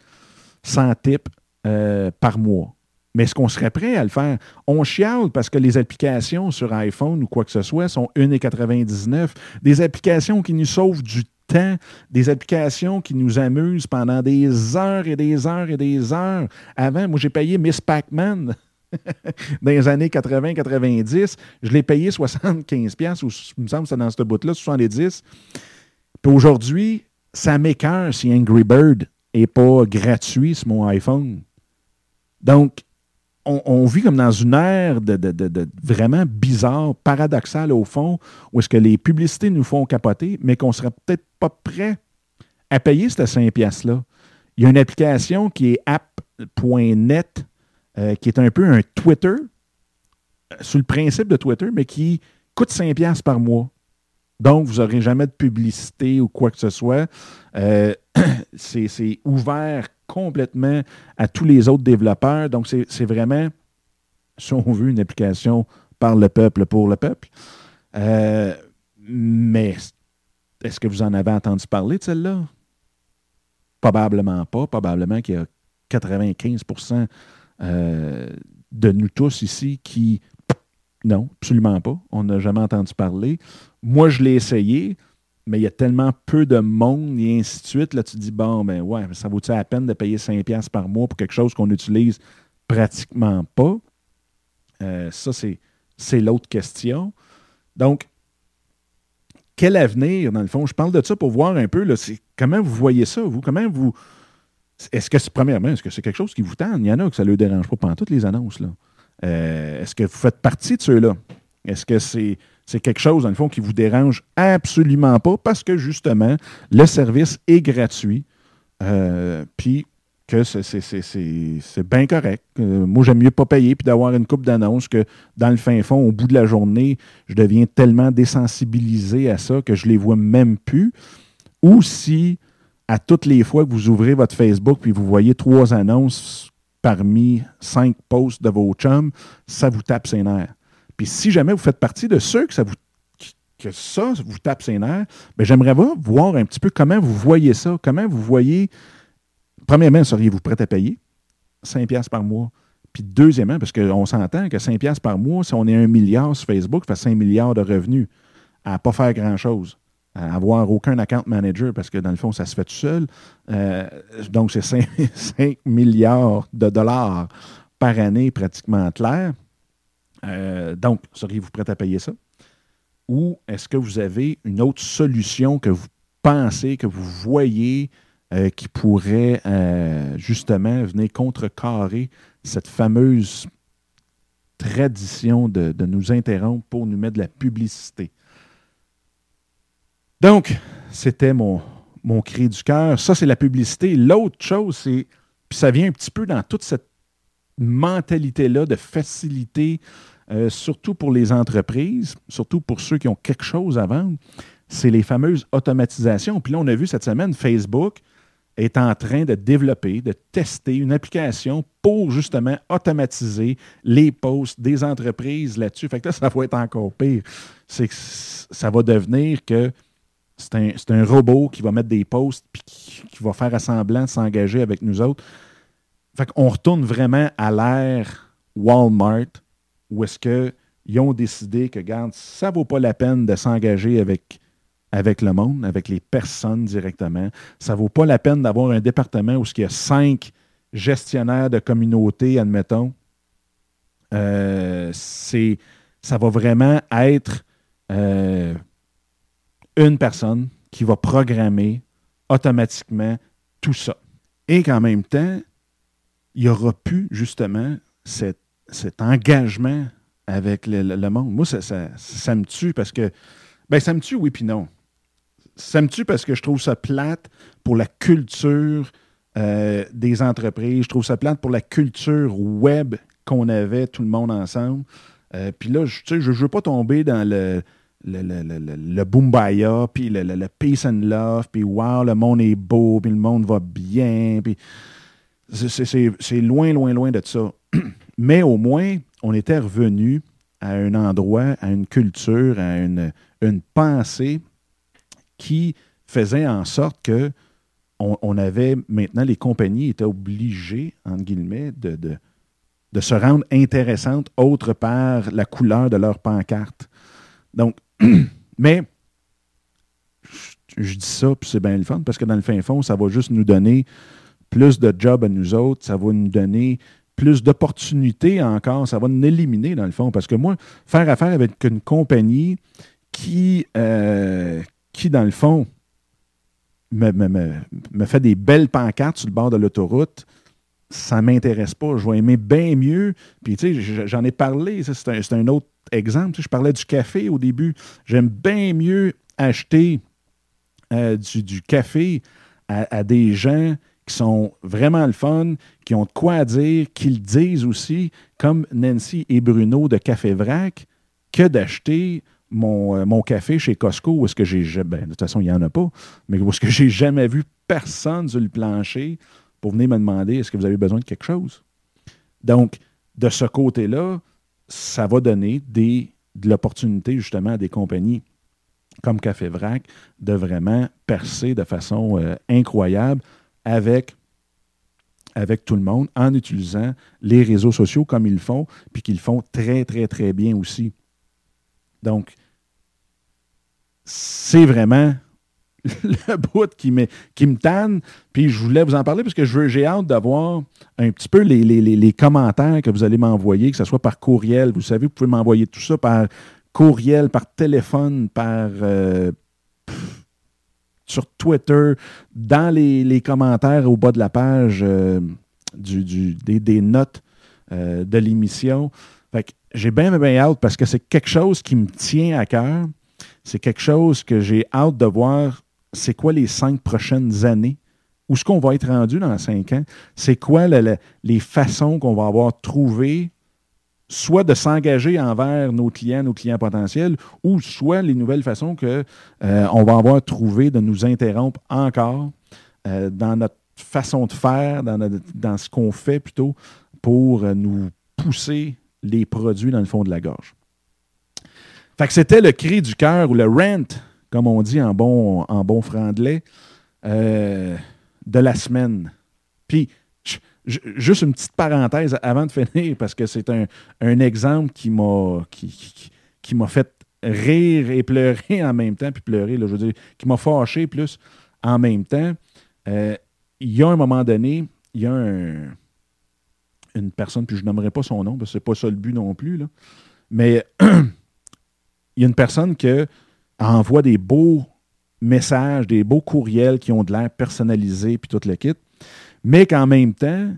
sans type euh, par mois. Mais est-ce qu'on serait prêt à le faire? On chiale parce que les applications sur iPhone ou quoi que ce soit sont 1,99. Des applications qui nous sauvent du temps, des applications qui nous amusent pendant des heures et des heures et des heures. Avant, moi, j'ai payé Miss Pac-Man dans les années 80-90. Je l'ai payé 75$, ou il me semble que c'est dans ce bout-là, 70$. Puis aujourd'hui, ça m'écœure si Angry Bird n'est pas gratuit sur mon iPhone. Donc, on, vit comme dans une ère de, vraiment bizarre, paradoxale au fond, où est-ce que les publicités nous font capoter, mais qu'on ne serait peut-être pas prêt à payer ces 5 piastres-là. Il y a une application qui est app.net, euh, qui est un peu un Twitter, euh, sous le principe de Twitter, mais qui coûte 5 piastres par mois. Donc, vous n'aurez jamais de publicité ou quoi que ce soit. Euh, c'est ouvert complètement à tous les autres développeurs. Donc, c'est vraiment, si on veut, une application par le peuple pour le peuple. Euh, mais est-ce que vous en avez entendu parler de celle-là? Probablement pas. Probablement qu'il y a 95% euh, de nous tous ici qui. Non, absolument pas. On n'a jamais entendu parler. Moi, je l'ai essayé mais il y a tellement peu de monde et ainsi de suite. Là, tu te dis, bon, ben ouais, ça vaut-il la peine de payer 5$ par mois pour quelque chose qu'on n'utilise pratiquement pas? Euh, ça, c'est l'autre question. Donc, quel avenir, dans le fond? Je parle de ça pour voir un peu, là, comment vous voyez ça, vous? Comment vous. Est-ce que c'est, premièrement, est-ce que c'est quelque chose qui vous tente? Il y en a que ça ne le dérange pas pendant toutes les annonces. Là. Euh, est-ce que vous faites partie de ceux-là? Est-ce que c'est c'est quelque chose, dans le fond, qui vous dérange absolument pas parce que, justement, le service est gratuit. Euh, puis que c'est bien correct. Euh, moi, j'aime mieux pas payer puis d'avoir une coupe d'annonces que dans le fin fond, au bout de la journée, je deviens tellement désensibilisé à ça que je les vois même plus. Ou si, à toutes les fois que vous ouvrez votre Facebook puis vous voyez trois annonces parmi cinq posts de vos chums, ça vous tape ses nerfs. Puis si jamais vous faites partie de ceux que ça vous que ça vous tape ses nerfs, bien, j'aimerais voir un petit peu comment vous voyez ça, comment vous voyez. Premièrement, seriez-vous prêt à payer 5 piastres par mois? Puis deuxièmement, parce qu'on s'entend que 5 piastres par mois, si on est un milliard sur Facebook, ça fait 5 milliards de revenus à ne pas faire grand-chose, à avoir aucun account manager, parce que dans le fond, ça se fait tout seul. Euh, donc, c'est 5, 5, milliards de dollars par année pratiquement clair. Euh, donc, seriez-vous prêt à payer ça? Ou est-ce que vous avez une autre solution que vous pensez, que vous voyez euh, qui pourrait euh, justement venir contrecarrer cette fameuse tradition de, nous interrompre pour nous mettre de la publicité? Donc, c'était mon, mon cri du cœur. Ça, c'est la publicité. L'autre chose, c'est, puis ça vient un petit peu dans toute cette mentalité-là de facilité, euh, surtout pour les entreprises, surtout pour ceux qui ont quelque chose à vendre, c'est les fameuses automatisations. Puis là, on a vu cette semaine, Facebook est en train de développer, de tester une application pour justement automatiser les posts des entreprises là-dessus. Fait que là, ça va être encore pire. C'est que ça va devenir que c'est un, un, robot qui va mettre des posts puis qui, va faire assemblant de s'engager avec nous autres. Fait qu'on retourne vraiment à l'ère Walmart où est-ce qu'ils ont décidé que, regarde, ça ne vaut pas la peine de s'engager avec, avec le monde, avec les personnes directement. Ça ne vaut pas la peine d'avoir un département où il y a cinq gestionnaires de communauté, admettons. Euh, ça va vraiment être euh, une personne qui va programmer automatiquement tout ça. Et qu'en même temps, il n'y aura plus justement cet, engagement avec le, monde. Moi, ça, ça, me tue parce que. Ben, ça me tue, oui, puis non. Ça me tue parce que je trouve ça plate pour la culture euh, des entreprises. Je trouve ça plate pour la culture web qu'on avait tout le monde ensemble. Euh, puis là, je ne veux pas tomber dans le, le, le, le, le Boombaya, puis le, le, peace and love, puis wow, le monde est beau, puis le monde va bien, puis c'est loin, loin, loin de ça. Mais au moins, on était revenu à un endroit, à une culture, à une, une pensée qui faisait en sorte que on, avait maintenant, les compagnies étaient obligées, entre guillemets, de, de, se rendre intéressantes autre par la couleur de leur pancarte. Donc, mais je, dis ça, puis c'est bien le fun, parce que dans le fin fond, ça va juste nous donner plus de jobs à nous autres, ça va nous donner plus d'opportunités encore, ça va nous éliminer dans le fond. Parce que moi, faire affaire avec une compagnie qui, euh, qui dans le fond, me, me, fait des belles pancartes sur le bord de l'autoroute, ça ne m'intéresse pas. Je vais aimer bien mieux. Puis, tu sais, j'en ai parlé, c'est un, autre exemple. je parlais du café au début. J'aime bien mieux acheter euh, du, café à, des gens sont vraiment le fun, qui ont de quoi dire, qui le disent aussi, comme Nancy et Bruno de Café Vrac, que d'acheter mon, euh, café chez Costco, où est-ce que j'ai. Ben, de toute façon, il n'y en a pas, mais où est-ce que j'ai jamais vu personne sur le plancher pour venir me demander est-ce que vous avez besoin de quelque chose. Donc, de ce côté-là, ça va donner des, de l'opportunité justement à des compagnies comme Café Vrac de vraiment percer de façon euh, incroyable avec, avec tout le monde en utilisant les réseaux sociaux comme ils le font, puis qu'ils font très, très, très bien aussi. Donc, c'est vraiment le bout qui me, qui me tanne. Puis je voulais vous en parler parce que j'ai hâte d'avoir un petit peu les, commentaires que vous allez m'envoyer, que ce soit par courriel. Vous savez, vous pouvez m'envoyer tout ça par courriel, par téléphone, par euh, sur Twitter, dans les, commentaires au bas de la page euh, du, des, notes euh, de l'émission. Fait j'ai bien, bien hâte parce que c'est quelque chose qui me tient à cœur. C'est quelque chose que j'ai hâte de voir. C'est quoi les cinq prochaines années? Où est-ce qu'on va être rendu dans cinq ans? C'est quoi les façons qu'on va avoir trouvées, soit de s'engager envers nos clients, nos clients potentiels, ou soit les nouvelles façons qu'on euh, va avoir trouvées de nous interrompre encore euh, dans notre façon de faire, dans, ce qu'on fait plutôt, pour euh, nous pousser les produits dans le fond de la gorge. Fait que c'était le cri du cœur ou le rent, comme on dit en bon, en franglais, de la semaine. Juste une petite parenthèse avant de finir, parce que c'est un, exemple qui m'a fait rire et pleurer en même temps, puis pleurer, là, je veux dire, qui m'a fâché plus en même temps. Euh, il y a un moment donné, il y a un, une personne, puis je n'aimerais pas son nom, parce que c'est pas ça le but non plus, mais il y a une personne qui envoie des beaux messages, des beaux courriels qui ont de l'air personnalisé, puis tout le kit, mais qu'en même temps,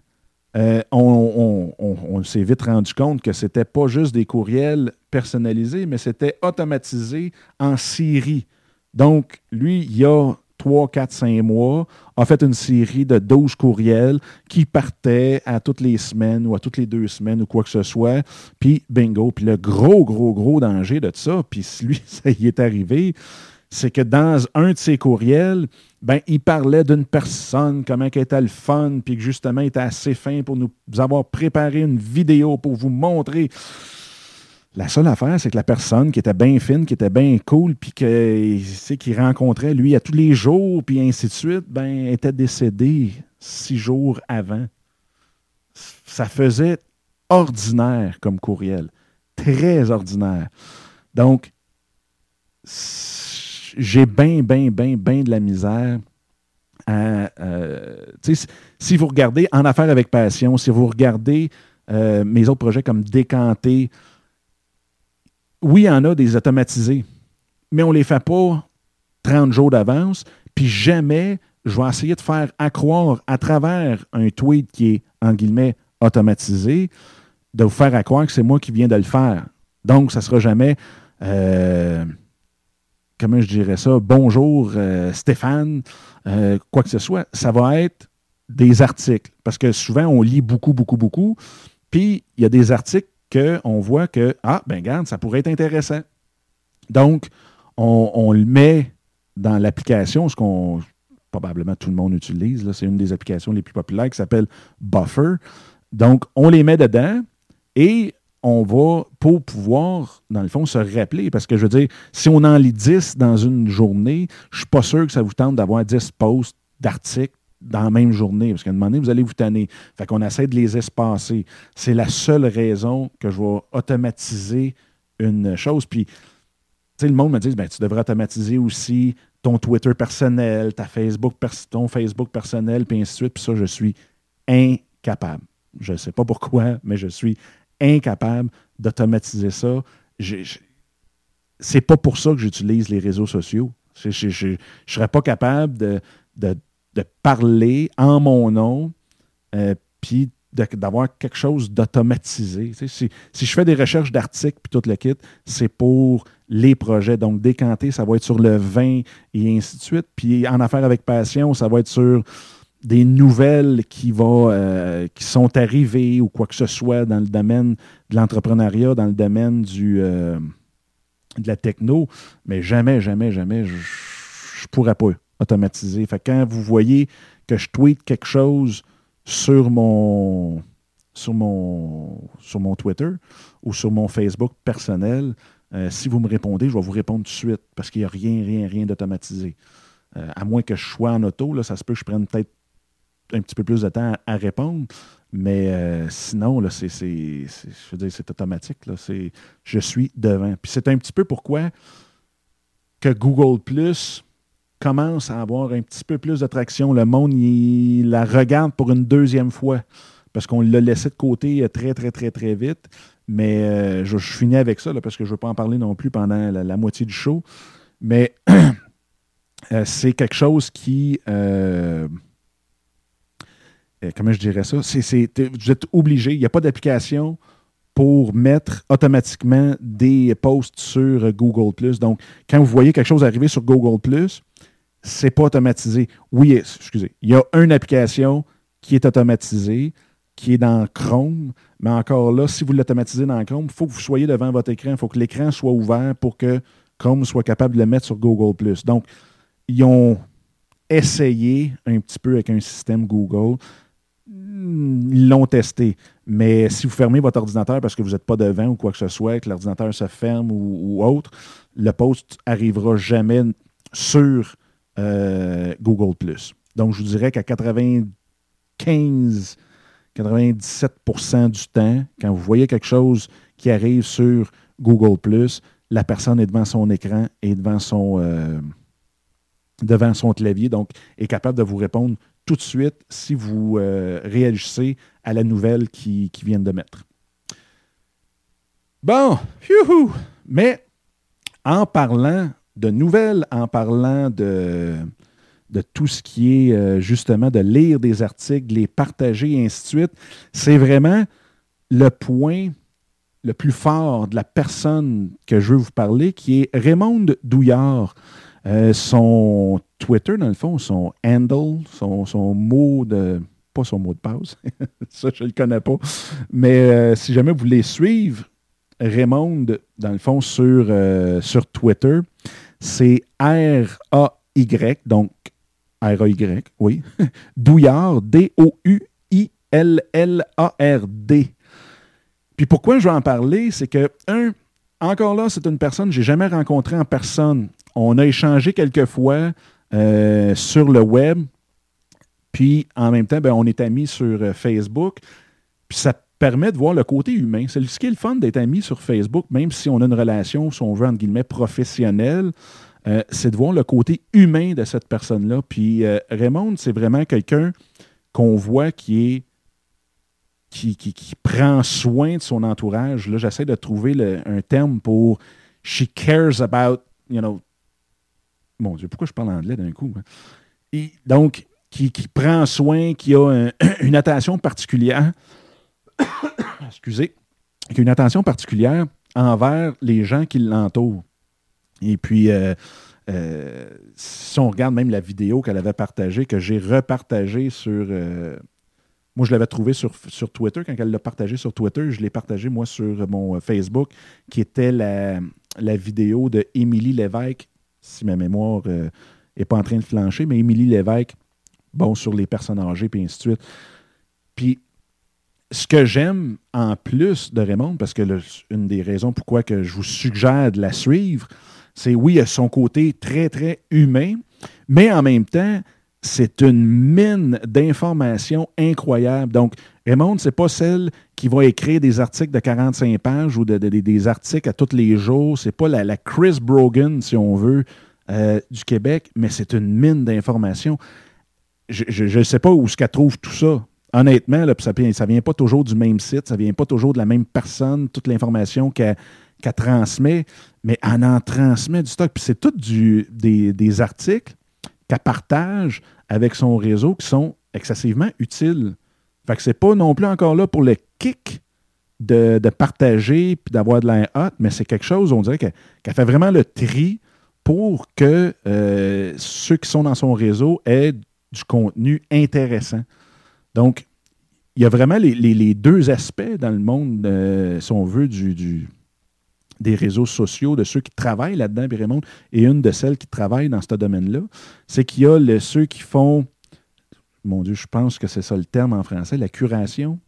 euh, on, s'est vite rendu compte que c'était pas juste des courriels personnalisés, mais c'était automatisé en série. Donc, lui, il a 3, 4, 5 mois, a fait une série de 12 courriels qui partaient à toutes les semaines ou à toutes les deux semaines ou quoi que ce soit. Puis bingo. Puis le gros, gros, gros danger de ça, puis lui, ça y est arrivé, c'est que dans un de ses courriels, ben, il parlait d'une personne, comment elle était le fun, puis que justement, était assez fin pour nous avoir préparé une vidéo pour vous montrer la seule affaire, c'est que la personne qui était bien fine, qui était bien cool, puis qu'il rencontrait lui à tous les jours, puis ainsi de suite, ben, était décédée six jours avant. Ça faisait ordinaire comme courriel. Très ordinaire. Donc, j'ai bien, bien, bien, bien de la misère à. Euh, si vous regardez En affaires avec passion, si vous regardez euh, mes autres projets comme Décanter, oui, il y en a des automatisés, mais on ne les fait pas 30 jours d'avance, puis jamais je vais essayer de faire accroire à travers un tweet qui est, en guillemets, automatisé, de vous faire accroire que c'est moi qui viens de le faire. Donc, ça ne sera jamais, euh, comment je dirais ça, bonjour euh, Stéphane, euh, quoi que ce soit. Ça va être des articles, parce que souvent, on lit beaucoup, beaucoup, beaucoup, puis il y a des articles qu'on voit que, ah, ben garde, ça pourrait être intéressant. Donc, on, le met dans l'application, ce qu'on probablement tout le monde utilise. C'est une des applications les plus populaires qui s'appelle Buffer. Donc, on les met dedans et on va, pour pouvoir, dans le fond, se rappeler. Parce que je veux dire, si on en lit 10 dans une journée, je ne suis pas sûr que ça vous tente d'avoir 10 posts d'articles dans la même journée. Parce qu'à un moment donné, vous allez vous tanner. Fait qu'on essaie de les espacer. C'est la seule raison que je vais automatiser une chose. Puis, tu sais, le monde me dit, ben, tu devrais automatiser aussi ton Twitter personnel, ta Facebook, ton Facebook personnel, puis ainsi de suite. Puis ça, je suis incapable. Je ne sais pas pourquoi, mais je suis incapable d'automatiser ça. C'est pas pour ça que j'utilise les réseaux sociaux. Je ne serais pas capable de, de, parler en mon nom, euh, puis d'avoir quelque chose d'automatisé. Si, je fais des recherches d'articles puis tout le kit, c'est pour les projets. Donc, décanter, ça va être sur le vin et ainsi de suite. Puis en affaires avec passion, ça va être sur des nouvelles qui, euh, qui sont arrivées ou quoi que ce soit dans le domaine de l'entrepreneuriat, dans le domaine du, euh, de la techno, mais jamais, jamais, jamais, je ne pourrais pas automatiser. Fait quand vous voyez que je tweete quelque chose sur mon, sur mon, sur mon Twitter ou sur mon Facebook personnel, euh, si vous me répondez, je vais vous répondre tout de suite parce qu'il n'y a rien, rien, rien d'automatisé. à moins que je sois en auto, là, ça se peut que je prenne peut-être un petit peu plus de temps à, répondre. Mais euh, sinon, là, c'est, c'est, c'est automatique. Là, c'est, je suis devant. Puis c'est un petit peu pourquoi que Google Plus commence à avoir un petit peu plus de traction. Le monde il la regarde pour une deuxième fois parce qu'on l'a laissé de côté très, très, très, très vite. Mais euh, je, finis avec ça parce que je ne veux pas en parler non plus pendant la, moitié du show. Mais euh, c'est quelque chose qui euh, comment je dirais ça? vous êtes obligé, il n'y a pas d'application pour mettre automatiquement des posts sur Google. Donc, quand vous voyez quelque chose arriver sur Google, ce n'est pas automatisé. Oui, excusez, il y a une application qui est automatisée, qui est dans Chrome, mais encore là, si vous l'automatisez dans Chrome, il faut que vous soyez devant votre écran, il faut que l'écran soit ouvert pour que Chrome soit capable de le mettre sur Google. Donc, ils ont essayé un petit peu avec un système Google ils l'ont testé. Mais si vous fermez votre ordinateur parce que vous n'êtes pas devant ou quoi que ce soit, que l'ordinateur se ferme ou, autre, le post arrivera jamais sur euh, Google. Donc, je vous dirais qu'à 95, 97% du temps, quand vous voyez quelque chose qui arrive sur Google, la personne est devant son écran et devant son, euh, devant son clavier, donc est capable de vous répondre tout de suite si vous euh, réagissez à la nouvelle qui, qui viennent de mettre. Bon, mais en parlant de nouvelles, en parlant de, de tout ce qui est euh, justement de lire des articles, les partager et ainsi de suite, c'est vraiment le point le plus fort de la personne que je veux vous parler, qui est Raymond Douillard. Euh, son Twitter, dans le fond, son handle, son, mot de. Pas son mot de passe, ça je ne le connais pas. Mais euh, si jamais vous voulez suivre Raymond, dans le fond, sur, euh, sur Twitter, c'est R-A-Y, donc R-A-Y, oui. Douillard, D-O-U-I-L-L-A-R-D. Puis pourquoi je vais en parler, c'est que, un, encore là, c'est une personne que je n'ai jamais rencontrée en personne. On a échangé quelques fois euh, sur le web. Puis en même temps, ben, on est amis sur euh, Facebook. Puis ça permet de voir le côté humain. C'est ce qui est le fun d'être ami sur Facebook, même si on a une relation, si on veut, entre guillemets, professionnelle. Euh, c'est de voir le côté humain de cette personne-là. Puis Raymond, c'est vraiment quelqu'un qu'on voit qui est prend soin de son entourage. Là, j'essaie de trouver un terme pour she cares about, you know, mon Dieu, pourquoi je parle anglais d'un coup? Et donc, qui, prend soin, qui a une attention particulière, excusez, qui a une attention particulière envers les gens qui l'entourent. Et puis, euh, euh, si on regarde même la vidéo qu'elle avait partagée, que j'ai repartagée sur, euh, Moi, je l'avais trouvé sur, Twitter. Quand elle l'a partagé sur Twitter, je l'ai partagé, moi, sur mon Facebook, qui était la, vidéo de Lévesque, si ma mémoire n'est pas en train de flancher, mais Émilie Lévesque, bon, sur les personnes âgées, puis ainsi de suite. Puis, ce que j'aime en plus de Raymond, parce que une des raisons pourquoi que je vous suggère de la suivre, c'est oui, il son côté très, très humain, mais en même temps, c'est une mine d'informations incroyable. Donc, Raymond, ce n'est pas celle qui va écrire des articles de 45 pages ou des articles à tous les jours. C'est pas la, Chris Brogan, si on veut, euh, du Québec, mais c'est une mine d'informations. Je ne sais pas où ce qu'elle trouve tout ça honnêtement, ça ne vient pas toujours du même site, ça ne vient pas toujours de la même personne, toute l'information qu'elle transmet, mais elle en transmet du stock. Puis c'est tout des, articles qu'elle partage avec son réseau qui sont excessivement utiles. Fait que c'est pas non plus encore là pour le kick de, partager puis d'avoir de l'air hot, mais c'est quelque chose, on dirait qu'elle fait vraiment le tri pour que euh, ceux qui sont dans son réseau aient du contenu intéressant. Donc, il y a vraiment les, deux aspects dans le monde, euh, si on veut, du, des réseaux sociaux, de ceux qui travaillent là-dedans, Raymond, et une de celles qui travaillent dans ce domaine-là, c'est qu'il y a ceux qui font, mon Dieu, je pense que c'est ça le terme en français, la curation,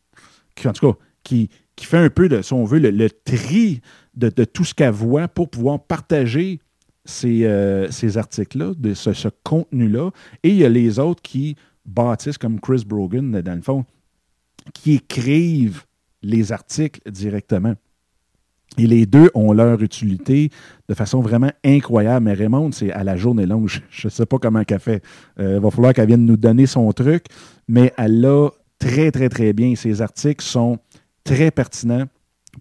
qui, en tout cas, qui, fait un peu, de, si on veut, le, tri de, tout ce qu'elle voit pour pouvoir partager ces, euh, articles-là, de ce, ce contenu-là. Et il y a les autres qui bâtissent comme Chris Brogan, dans le fond, qui écrivent les articles directement. Et les deux ont leur utilité de façon vraiment incroyable. Mais Raymond, c'est à la journée longue. Je ne sais pas comment elle fait. Il euh, va falloir qu'elle vienne nous donner son truc. Mais elle l'a très, très, très bien. Ses articles sont très pertinents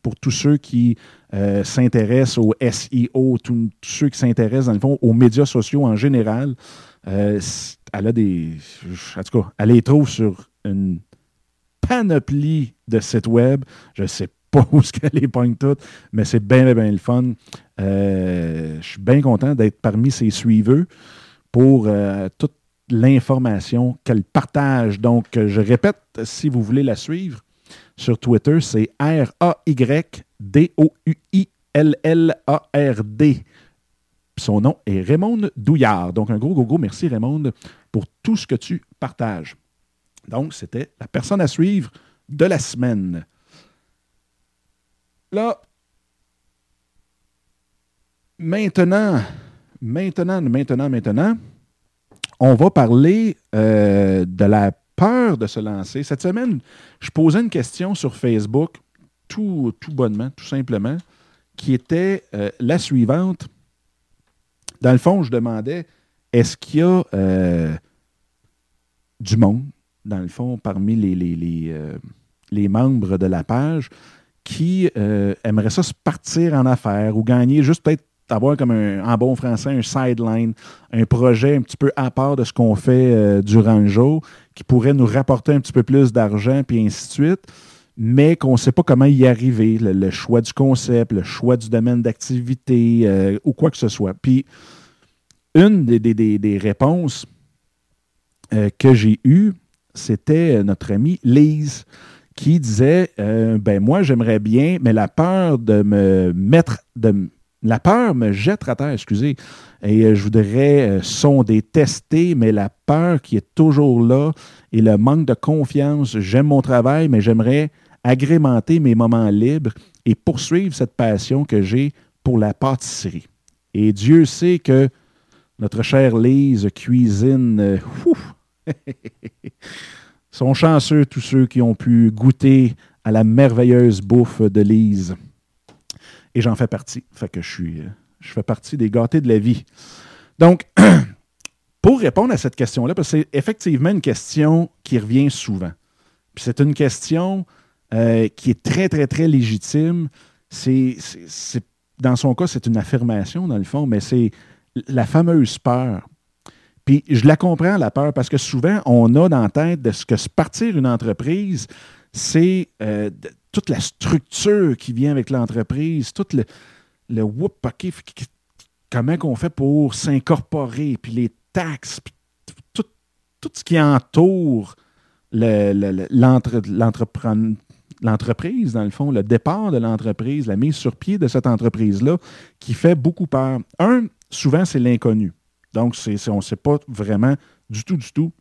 pour tous ceux qui euh, s'intéressent au SEO, tous, ceux qui s'intéressent, dans le fond, aux médias sociaux en général. Euh, elle a des. En tout cas, elle les trouve sur une panoplie de sites web. Je ne sais pas où ce qu'elle les pogne toutes, mais c'est bien, bien le fun. Euh, je suis bien content d'être parmi ses suiveux pour euh, toute l'information qu'elle partage. Donc, je répète, si vous voulez la suivre sur Twitter, c'est R-A-Y-D-O-U-I-L-L-A-R-D. Son nom est Raymond Douillard. Donc, un gros, gros, gros merci, Raymond, pour tout ce que tu partages. Donc, c'était la personne à suivre de la semaine. Là, maintenant, maintenant, maintenant, maintenant, on va parler euh, de la peur de se lancer. Cette semaine, je posais une question sur Facebook, tout, tout bonnement, tout simplement, qui était euh, la suivante. Dans le fond, je demandais, est-ce qu'il y a euh, du monde, dans le fond, parmi les, les, les, membres de la page qui euh, aimerait ça se partir en affaires ou gagner juste peut-être avoir comme un, en bon français un sideline, un projet un petit peu à part de ce qu'on fait euh, durant le jour, qui pourrait nous rapporter un petit peu plus d'argent, puis ainsi de suite, mais qu'on ne sait pas comment y arriver, le, choix du concept, le choix du domaine d'activité ou quoi que ce soit. Puis, une des, des, des réponses que j'ai eues, c'était euh, notre amie Lise qui disait euh, ben moi j'aimerais bien mais la peur de me mettre de la peur me jette à terre, excusez, et euh, je voudrais sonder, tester, mais la peur qui est toujours là et le manque de confiance, j'aime mon travail, mais j'aimerais agrémenter mes moments libres et poursuivre cette passion que j'ai pour la pâtisserie. Et Dieu sait que notre chère Lise cuisine sont chanceux tous ceux qui ont pu goûter à la merveilleuse bouffe de Lise. Et j'en fais partie. Fait que je je fais partie des gâtés de la vie. Donc, pour répondre à cette question-là, parce que c'est effectivement une question qui revient souvent. C'est une question euh, qui est très, très, très légitime. Dans son cas, c'est une affirmation, dans le fond, mais c'est la fameuse peur. Puis je la comprends, la peur, parce que souvent, on a dans la tête de ce que se partir une entreprise, c'est euh, toute la structure qui vient avec l'entreprise, tout le, whoop, comment qu'on fait pour s'incorporer, puis les taxes, puis tout, ce qui entoure l'entreprise, dans le fond, le départ de l'entreprise, la mise sur pied de cette entreprise-là, qui fait beaucoup peur. Un, souvent, c'est l'inconnu. Donc, on ne sait pas vraiment du tout, du tout,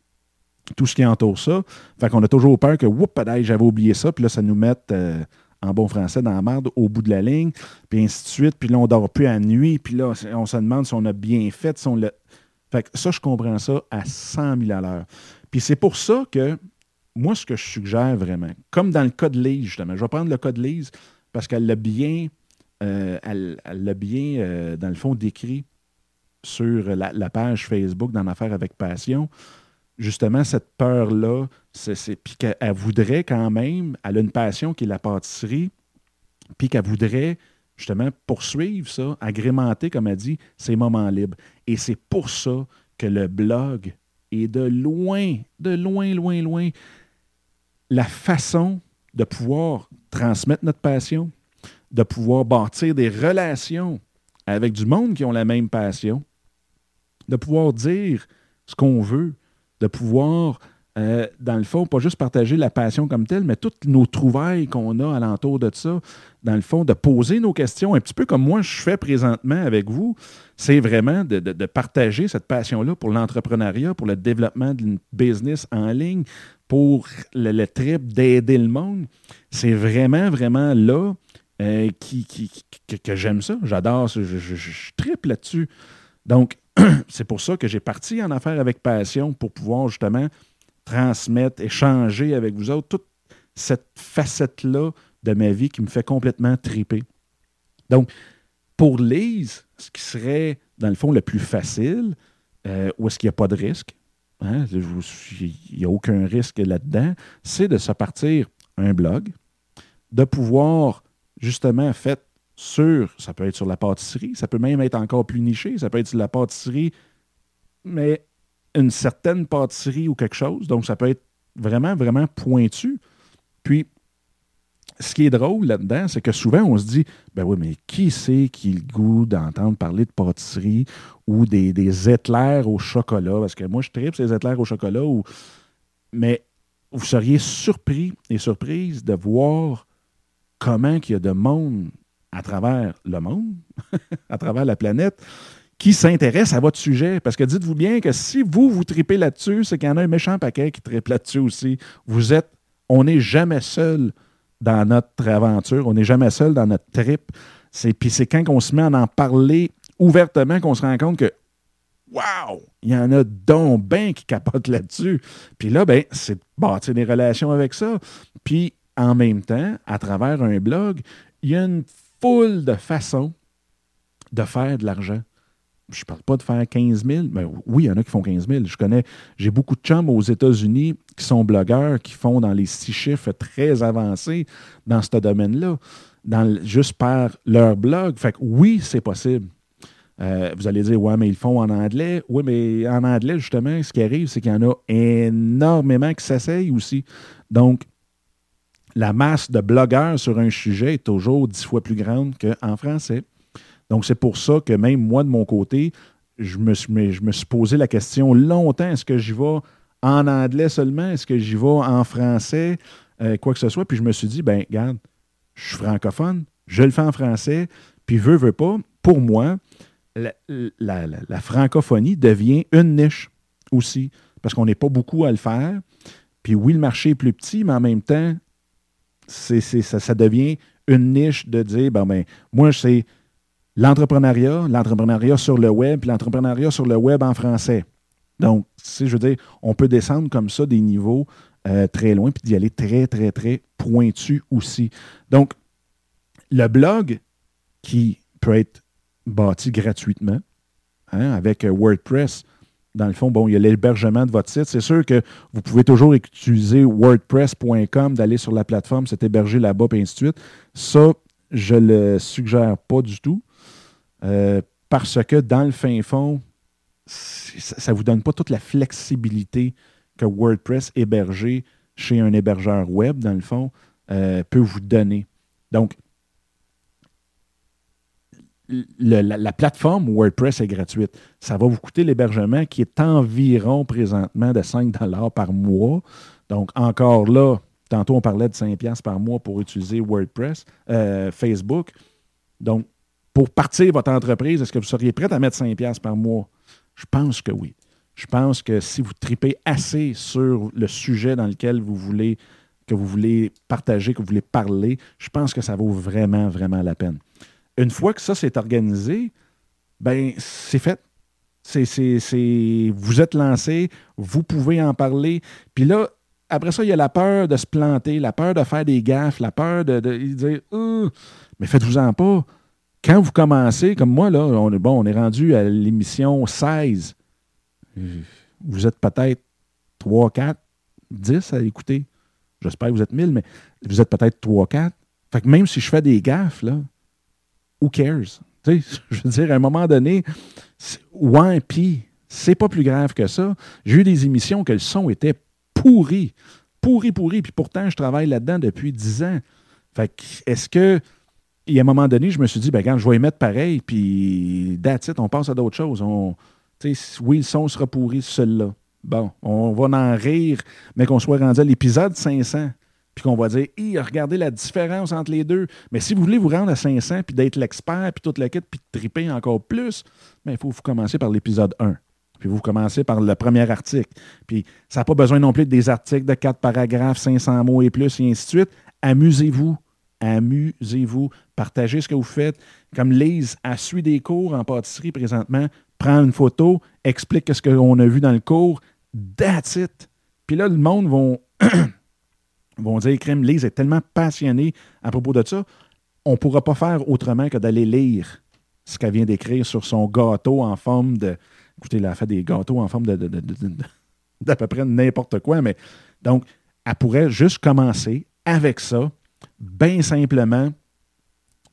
tout ce qui entoure ça. Fait qu'on a toujours peur que, oups, j'avais oublié ça, puis là, ça nous mette, euh, en bon français, dans la merde au bout de la ligne, puis ainsi de suite. Puis là, on dort plus à nuit, puis là, on se demande si on a bien fait, si on l'a. Fait que ça, je comprends ça à 100 000 à l'heure. Puis c'est pour ça que, moi, ce que je suggère vraiment, comme dans le cas de Lise, justement, je vais prendre le cas de Lise parce qu'elle l'a bien, euh, elle l'a bien, euh, dans le fond, décrit sur la, page Facebook d'En Affaires avec Passion, justement, cette peur-là, puis qu'elle voudrait quand même, elle a une passion qui est la pâtisserie, puis qu'elle voudrait justement poursuivre ça, agrémenter, comme elle dit, ses moments libres. Et c'est pour ça que le blog est de loin, de loin, loin, loin, la façon de pouvoir transmettre notre passion, de pouvoir bâtir des relations avec du monde qui ont la même passion, de pouvoir dire ce qu'on veut, de pouvoir, euh, dans le fond, pas juste partager la passion comme telle, mais toutes nos trouvailles qu'on a alentour de ça, dans le fond, de poser nos questions, un petit peu comme moi je fais présentement avec vous, c'est vraiment de, partager cette passion-là pour l'entrepreneuriat, pour le développement d'une business en ligne, pour le, trip d'aider le monde. C'est vraiment, vraiment là euh, qui, que, j'aime ça. J'adore ça. Je, je, là-dessus. Donc, c'est pour ça que j'ai parti en affaires avec passion pour pouvoir justement transmettre, échanger avec vous autres toute cette facette-là de ma vie qui me fait complètement triper. Donc, pour Lise, ce qui serait, dans le fond, le plus facile, euh, où est-ce qu'il n'y a pas de risque, hein, il n'y a aucun risque là-dedans, c'est de se partir un blog, de pouvoir justement faire sur, ça peut être sur la pâtisserie, ça peut même être encore plus niché, ça peut être sur la pâtisserie, mais une certaine pâtisserie ou quelque chose. Donc, ça peut être vraiment, vraiment pointu. Puis, ce qui est drôle là-dedans, c'est que souvent, on se dit, ben oui, mais qui c'est qui a le goût d'entendre parler de pâtisserie ou des, des éclairs au chocolat? Parce que moi, je tripe ces éclairs au chocolat. Ou... Mais vous seriez surpris et surprise de voir comment il y a de monde à travers le monde, à travers la planète, qui s'intéresse à votre sujet. Parce que dites-vous bien que si vous, vous tripez là-dessus, c'est qu'il y en a un méchant paquet qui tripe là-dessus aussi. Vous êtes, on n'est jamais seul dans notre aventure, on n'est jamais seul dans notre trip. Puis c'est quand on se met à en parler ouvertement qu'on se rend compte que Wow! Il y en a donc bien qui capotent là-dessus. Puis là, ben, c'est bâtir des relations avec ça. Puis en même temps, à travers un blog, il y a une foule de façons de faire de l'argent. Je ne parle pas de faire 15 000, mais oui, il y en a qui font 15 000. Je connais, j'ai beaucoup de chums aux États-Unis qui sont blogueurs, qui font dans les six chiffres très avancés dans ce domaine-là, juste par leur blog. Fait que oui, c'est possible. Euh, vous allez dire, ouais, mais ils font en anglais. Oui, mais en anglais, justement, ce qui arrive, c'est qu'il y en a énormément qui s'essayent aussi. Donc, la masse de blogueurs sur un sujet est toujours dix fois plus grande qu'en français. Donc, c'est pour ça que même moi, de mon côté, je me suis, posé la question longtemps, est-ce que j'y vais en anglais seulement? Est-ce que j'y vais en français? Euh, quoi que ce soit. Puis je me suis dit, ben regarde, je suis francophone, je le fais en français, puis veux, veux pas, pour moi, la francophonie devient une niche aussi, parce qu'on n'est pas beaucoup à le faire. Puis oui, le marché est plus petit, mais en même temps, c'est, ça, devient une niche de dire, ben, ben moi, c'est l'entrepreneuriat, l'entrepreneuriat sur le web, puis l'entrepreneuriat sur le web en français. Donc, je veux dire, on peut descendre comme ça des niveaux euh, très loin, puis d'y aller très, très, très pointu aussi. Donc, le blog qui peut être bâti gratuitement, hein, avec euh, WordPress, dans le fond, bon, il y a l'hébergement de votre site. C'est sûr que vous pouvez toujours utiliser wordpress.com, d'aller sur la plateforme, c'est hébergé là-bas, et ainsi de suite. Ça, je ne le suggère pas du tout. Euh, parce que dans le fin fond, ça ne vous donne pas toute la flexibilité que WordPress hébergé chez un hébergeur web, dans le fond, euh, peut vous donner. La, plateforme WordPress est gratuite. Ça va vous coûter l'hébergement qui est environ présentement de 5 par mois. Donc, encore là, tantôt on parlait de 5$ par mois pour utiliser WordPress, euh, Facebook. Donc, pour partir votre entreprise, est-ce que vous seriez prêt à mettre 5$ par mois? Je pense que oui. Je pense que si vous tripez assez sur le sujet dans lequel vous voulez que vous voulez partager, que vous voulez parler, je pense que ça vaut vraiment, vraiment la peine. Une fois que ça s'est organisé, ben c'est fait. C'est, vous êtes lancé, vous pouvez en parler. Puis là, après ça, il y a la peur de se planter, la peur de faire des gaffes, la peur de, dire Mais faites-vous-en pas. Quand vous commencez, comme moi, là, on est bon, on est rendu à l'émission 16. Vous êtes peut-être 3, 4, 10 à écouter. J'espère que vous êtes 1000, mais vous êtes peut-être 3, 4. Fait que même si je fais des gaffes, là, who cares? je veux dire, à un moment donné, ouais, puis c'est pas plus grave que ça. J'ai eu des émissions que le son était pourri. Pourri, pourri. Puis pourtant, je travaille là-dedans depuis 10 ans. Fait que, est-ce que. Y a un moment donné, je me suis dit, ben, quand je vais y mettre pareil, puis that's on passe à d'autres choses. On, oui, le son sera pourri, celui-là. Bon, on va en rire, mais qu'on soit rendu à l'épisode 500, puis qu'on va dire, regardez la différence entre les deux. Mais si vous voulez vous rendre à 500, puis d'être l'expert, puis toute la quête, puis de triper encore plus, il faut vous commencer par l'épisode 1. Puis vous commencez par le premier article. Puis ça n'a pas besoin non plus des articles de 4 paragraphes, 500 mots et plus, et ainsi de suite. Amusez-vous. Amusez-vous. Partagez ce que vous faites. Comme Lise a suit des cours en pâtisserie présentement, prend une photo, explique ce qu'on a vu dans le cours, That's it. Puis là, le monde vont, vont dire Crème Lise est tellement passionné à propos de ça, on ne pourra pas faire autrement que d'aller lire ce qu'elle vient d'écrire sur son gâteau en forme de. Écoutez, elle a fait des gâteaux en forme de, d'à peu près n'importe quoi, mais donc, elle pourrait juste commencer avec ça, bien simplement,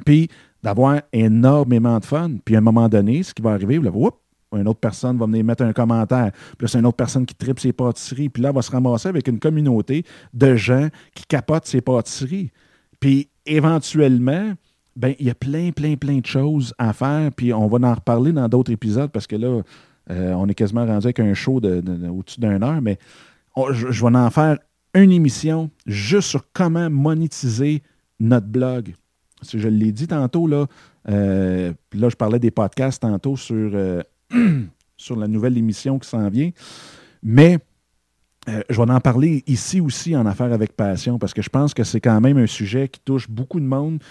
puis d'avoir énormément de fun. Puis à un moment donné, ce qui va arriver, vous une autre personne va venir mettre un commentaire. Puis là, c'est une autre personne qui tripe ses pâtisseries. Puis là, elle va se ramasser avec une communauté de gens qui capotent ses pâtisseries. Puis éventuellement, ben, il y a plein, plein, plein de choses à faire. Puis on va en reparler dans d'autres épisodes parce que là, euh, on est quasiment rendu avec un show de, au-dessus d'une heure. Mais je, vais en faire une émission juste sur comment monétiser notre blog. Je l'ai dit tantôt, là, euh, là, je parlais des podcasts tantôt sur euh, sur la nouvelle émission qui s'en vient. Mais euh, je vais en parler ici aussi en Affaires avec Passion parce que je pense que c'est quand même un sujet qui touche beaucoup de monde,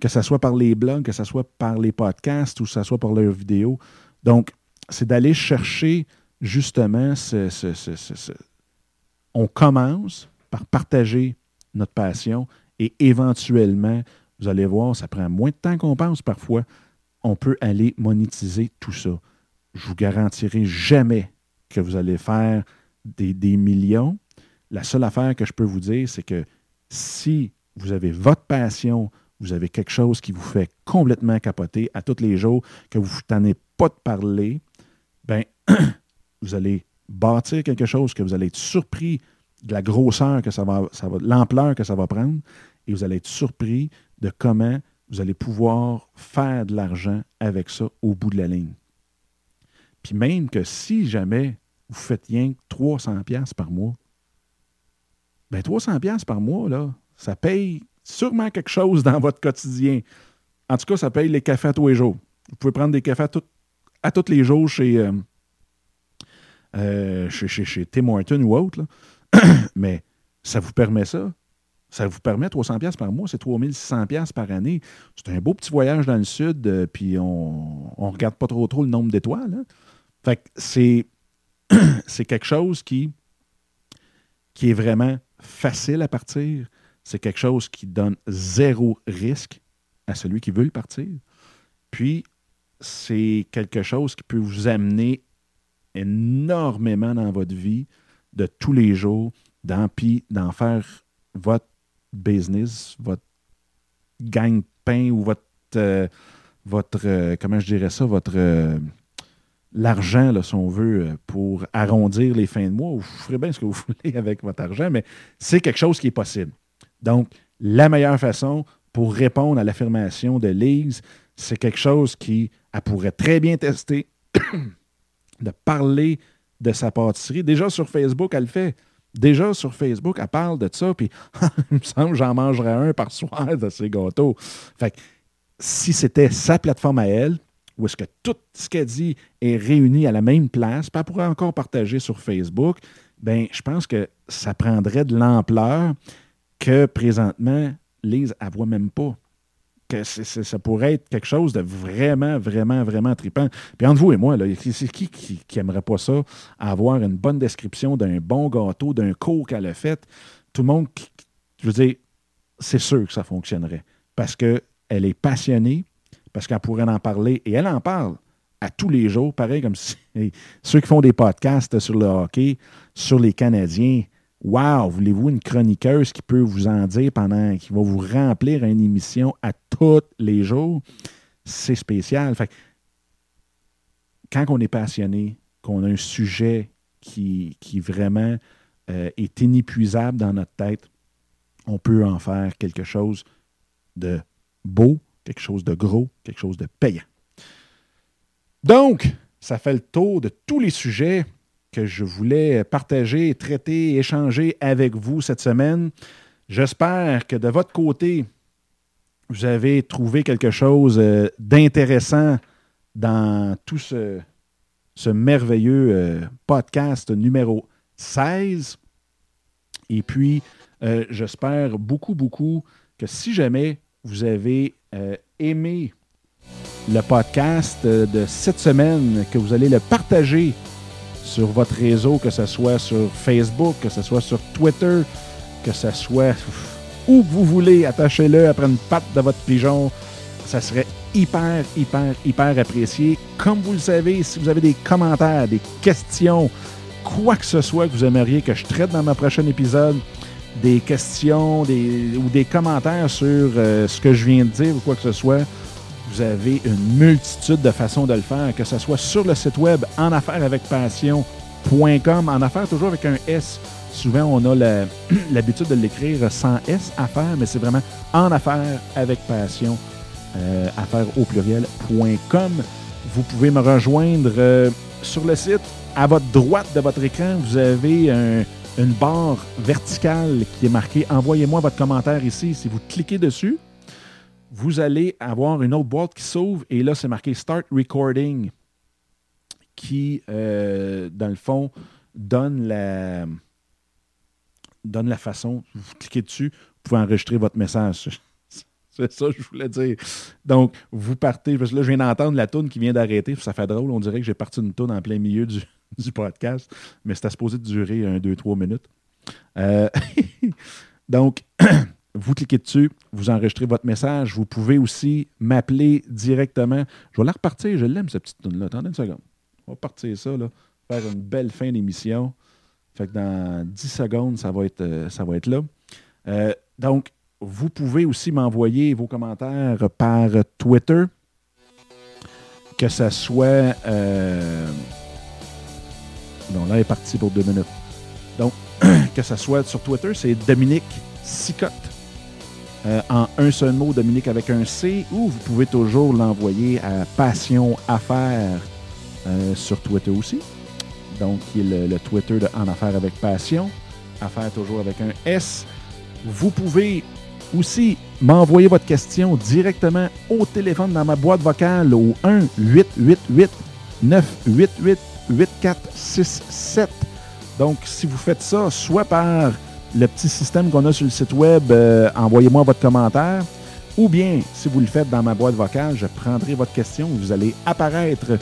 que ce soit par les blogs, que ce soit par les podcasts ou que ce soit par leurs vidéos. Donc, c'est d'aller chercher justement ce, On commence par partager notre passion et éventuellement, vous allez voir, ça prend moins de temps qu'on pense parfois. On peut aller monétiser tout ça je vous garantirai jamais que vous allez faire des, millions. La seule affaire que je peux vous dire, c'est que si vous avez votre passion, vous avez quelque chose qui vous fait complètement capoter à tous les jours, que vous ne pas de parler, ben, vous allez bâtir quelque chose que vous allez être surpris de la grosseur que ça va, ça va l'ampleur que ça va prendre, et vous allez être surpris de comment vous allez pouvoir faire de l'argent avec ça au bout de la ligne. Puis même que si jamais vous faites rien que 300 pièces par mois, ben 300 pièces par mois, là, ça paye sûrement quelque chose dans votre quotidien. En tout cas, ça paye les cafés à tous les jours. Vous pouvez prendre des cafés à, tous les jours chez, euh, euh, chez, chez, Tim Horton ou autre. Mais ça vous permet ça. Ça vous permet 300 pièces par mois, c'est 3600 pièces par année. C'est un beau petit voyage dans le sud, euh, puis on ne regarde pas trop trop le nombre d'étoiles. Hein. Fait c'est, c'est quelque chose qui, est vraiment facile à partir. C'est quelque chose qui donne zéro risque à celui qui veut le partir. Puis, c'est quelque chose qui peut vous amener énormément dans votre vie de tous les jours, d'en, d'en faire votre business, votre gagne-pain ou votre, euh, votre euh, comment je dirais ça, votre, euh, l'argent, si on veut, euh, pour arrondir les fins de mois. Vous ferez bien ce que vous voulez avec votre argent, mais c'est quelque chose qui est possible. Donc, la meilleure façon pour répondre à l'affirmation de Lise, c'est quelque chose qui elle pourrait très bien tester, de parler de sa pâtisserie. Déjà sur Facebook, elle le fait. Déjà sur Facebook, elle parle de ça, puis il me semble que j'en mangerais un par soir de ces gâteaux. Fait que si c'était sa plateforme à elle, où est-ce que tout ce qu'elle dit est réuni à la même place, puis elle pourrait encore partager sur Facebook, ben je pense que ça prendrait de l'ampleur que présentement, Lise, elle même pas. Que ça pourrait être quelque chose de vraiment, vraiment, vraiment trippant. Puis entre vous et moi, c'est qui, qui qui aimerait pas ça, avoir une bonne description d'un bon gâteau, d'un cours qu'elle a fait? Tout le monde, je veux dire, c'est sûr que ça fonctionnerait. Parce qu'elle est passionnée, parce qu'elle pourrait en parler, et elle en parle à tous les jours, pareil comme si ceux qui font des podcasts sur le hockey, sur les Canadiens, Wow, voulez-vous une chroniqueuse qui peut vous en dire pendant, qui va vous remplir une émission à tous les jours? C'est spécial. Fait, quand on est passionné, qu'on a un sujet qui, qui vraiment euh, est inépuisable dans notre tête, on peut en faire quelque chose de beau, quelque chose de gros, quelque chose de payant. Donc, ça fait le tour de tous les sujets que je voulais partager, traiter, échanger avec vous cette semaine. J'espère que de votre côté, vous avez trouvé quelque chose euh, d'intéressant dans tout ce, merveilleux euh, podcast numéro 16. Et puis, euh, j'espère beaucoup, beaucoup que si jamais vous avez aimé le podcast de cette semaine, que vous allez le partager sur votre réseau, que ce soit sur Facebook, que ce soit sur Twitter, que ce soit où vous voulez, attachez-le après une patte de votre pigeon. Ça serait hyper, hyper, hyper apprécié. Comme vous le savez, si vous avez des commentaires, des questions, quoi que ce soit que vous aimeriez que je traite dans ma prochain épisode, des questions ou des commentaires sur euh, ce que je viens de dire ou quoi que ce soit, vous avez une multitude de façons de le faire, que ce soit sur le site web en affaires avec passion.com, en affaires toujours avec un S. Souvent, on a l'habitude de l'écrire sans S, affaires, mais c'est vraiment en affaires avec passion, euh, affaires au pluriel.com. Vous pouvez me rejoindre euh, sur le site. À votre droite de votre écran, vous avez une barre verticale qui est marquée Envoyez-moi votre commentaire ici. Si vous cliquez dessus, vous allez avoir une autre boîte qui s'ouvre et là, c'est marqué Start Recording qui, euh, dans le fond, donne la, donne la façon. Vous cliquez dessus, vous pouvez enregistrer votre message. C'est ça que je voulais dire. Donc, vous partez. Parce que là, je viens d'entendre la toune qui vient d'arrêter. Ça fait drôle. On dirait que j'ai parti une toune en plein milieu du, du podcast. Mais c'était supposé durer un, deux, trois minutes. Euh, donc, vous cliquez dessus, vous enregistrez votre message. Vous pouvez aussi m'appeler directement. Je vais la repartir. Je l'aime, cette petite tune-là. Attendez une seconde. On va partir ça, là. Faire une belle fin d'émission. Fait que dans 10 secondes, ça va être, euh, ça va être là. Euh, donc, vous pouvez aussi m'envoyer vos commentaires par Twitter. Que ce soit. Bon, là, elle est parti pour deux minutes. Donc, que ce soit sur Twitter, c'est Dominique Sicotte. Euh, en un seul mot, Dominique avec un C, ou vous pouvez toujours l'envoyer à Passion Affaires euh, sur Twitter aussi. Donc, qui est le, Twitter de En Affaires avec Passion. Affaires toujours avec un S. Vous pouvez aussi m'envoyer votre question directement au téléphone dans ma boîte vocale au 1 888 988 8467. Donc, si vous faites ça, soit par le petit système qu'on a sur le site web, euh, envoyez-moi votre commentaire. Ou bien, si vous le faites dans ma boîte vocale, je prendrai votre question. Vous allez apparaître.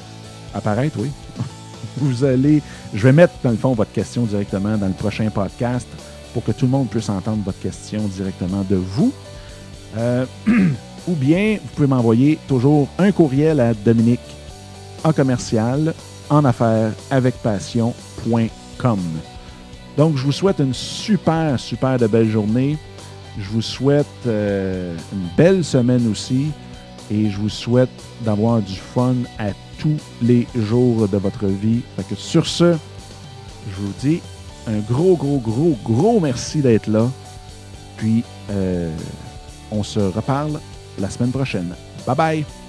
Apparaître, oui. vous allez. Je vais mettre, dans le fond, votre question directement dans le prochain podcast pour que tout le monde puisse entendre votre question directement de vous. Euh, ou bien, vous pouvez m'envoyer toujours un courriel à Dominique en commercial en affaires avec passion.com. Donc, je vous souhaite une super, super de belle journée. Je vous souhaite euh, une belle semaine aussi. Et je vous souhaite d'avoir du fun à tous les jours de votre vie. Fait que sur ce, je vous dis un gros, gros, gros, gros merci d'être là. Puis, euh, on se reparle la semaine prochaine. Bye bye!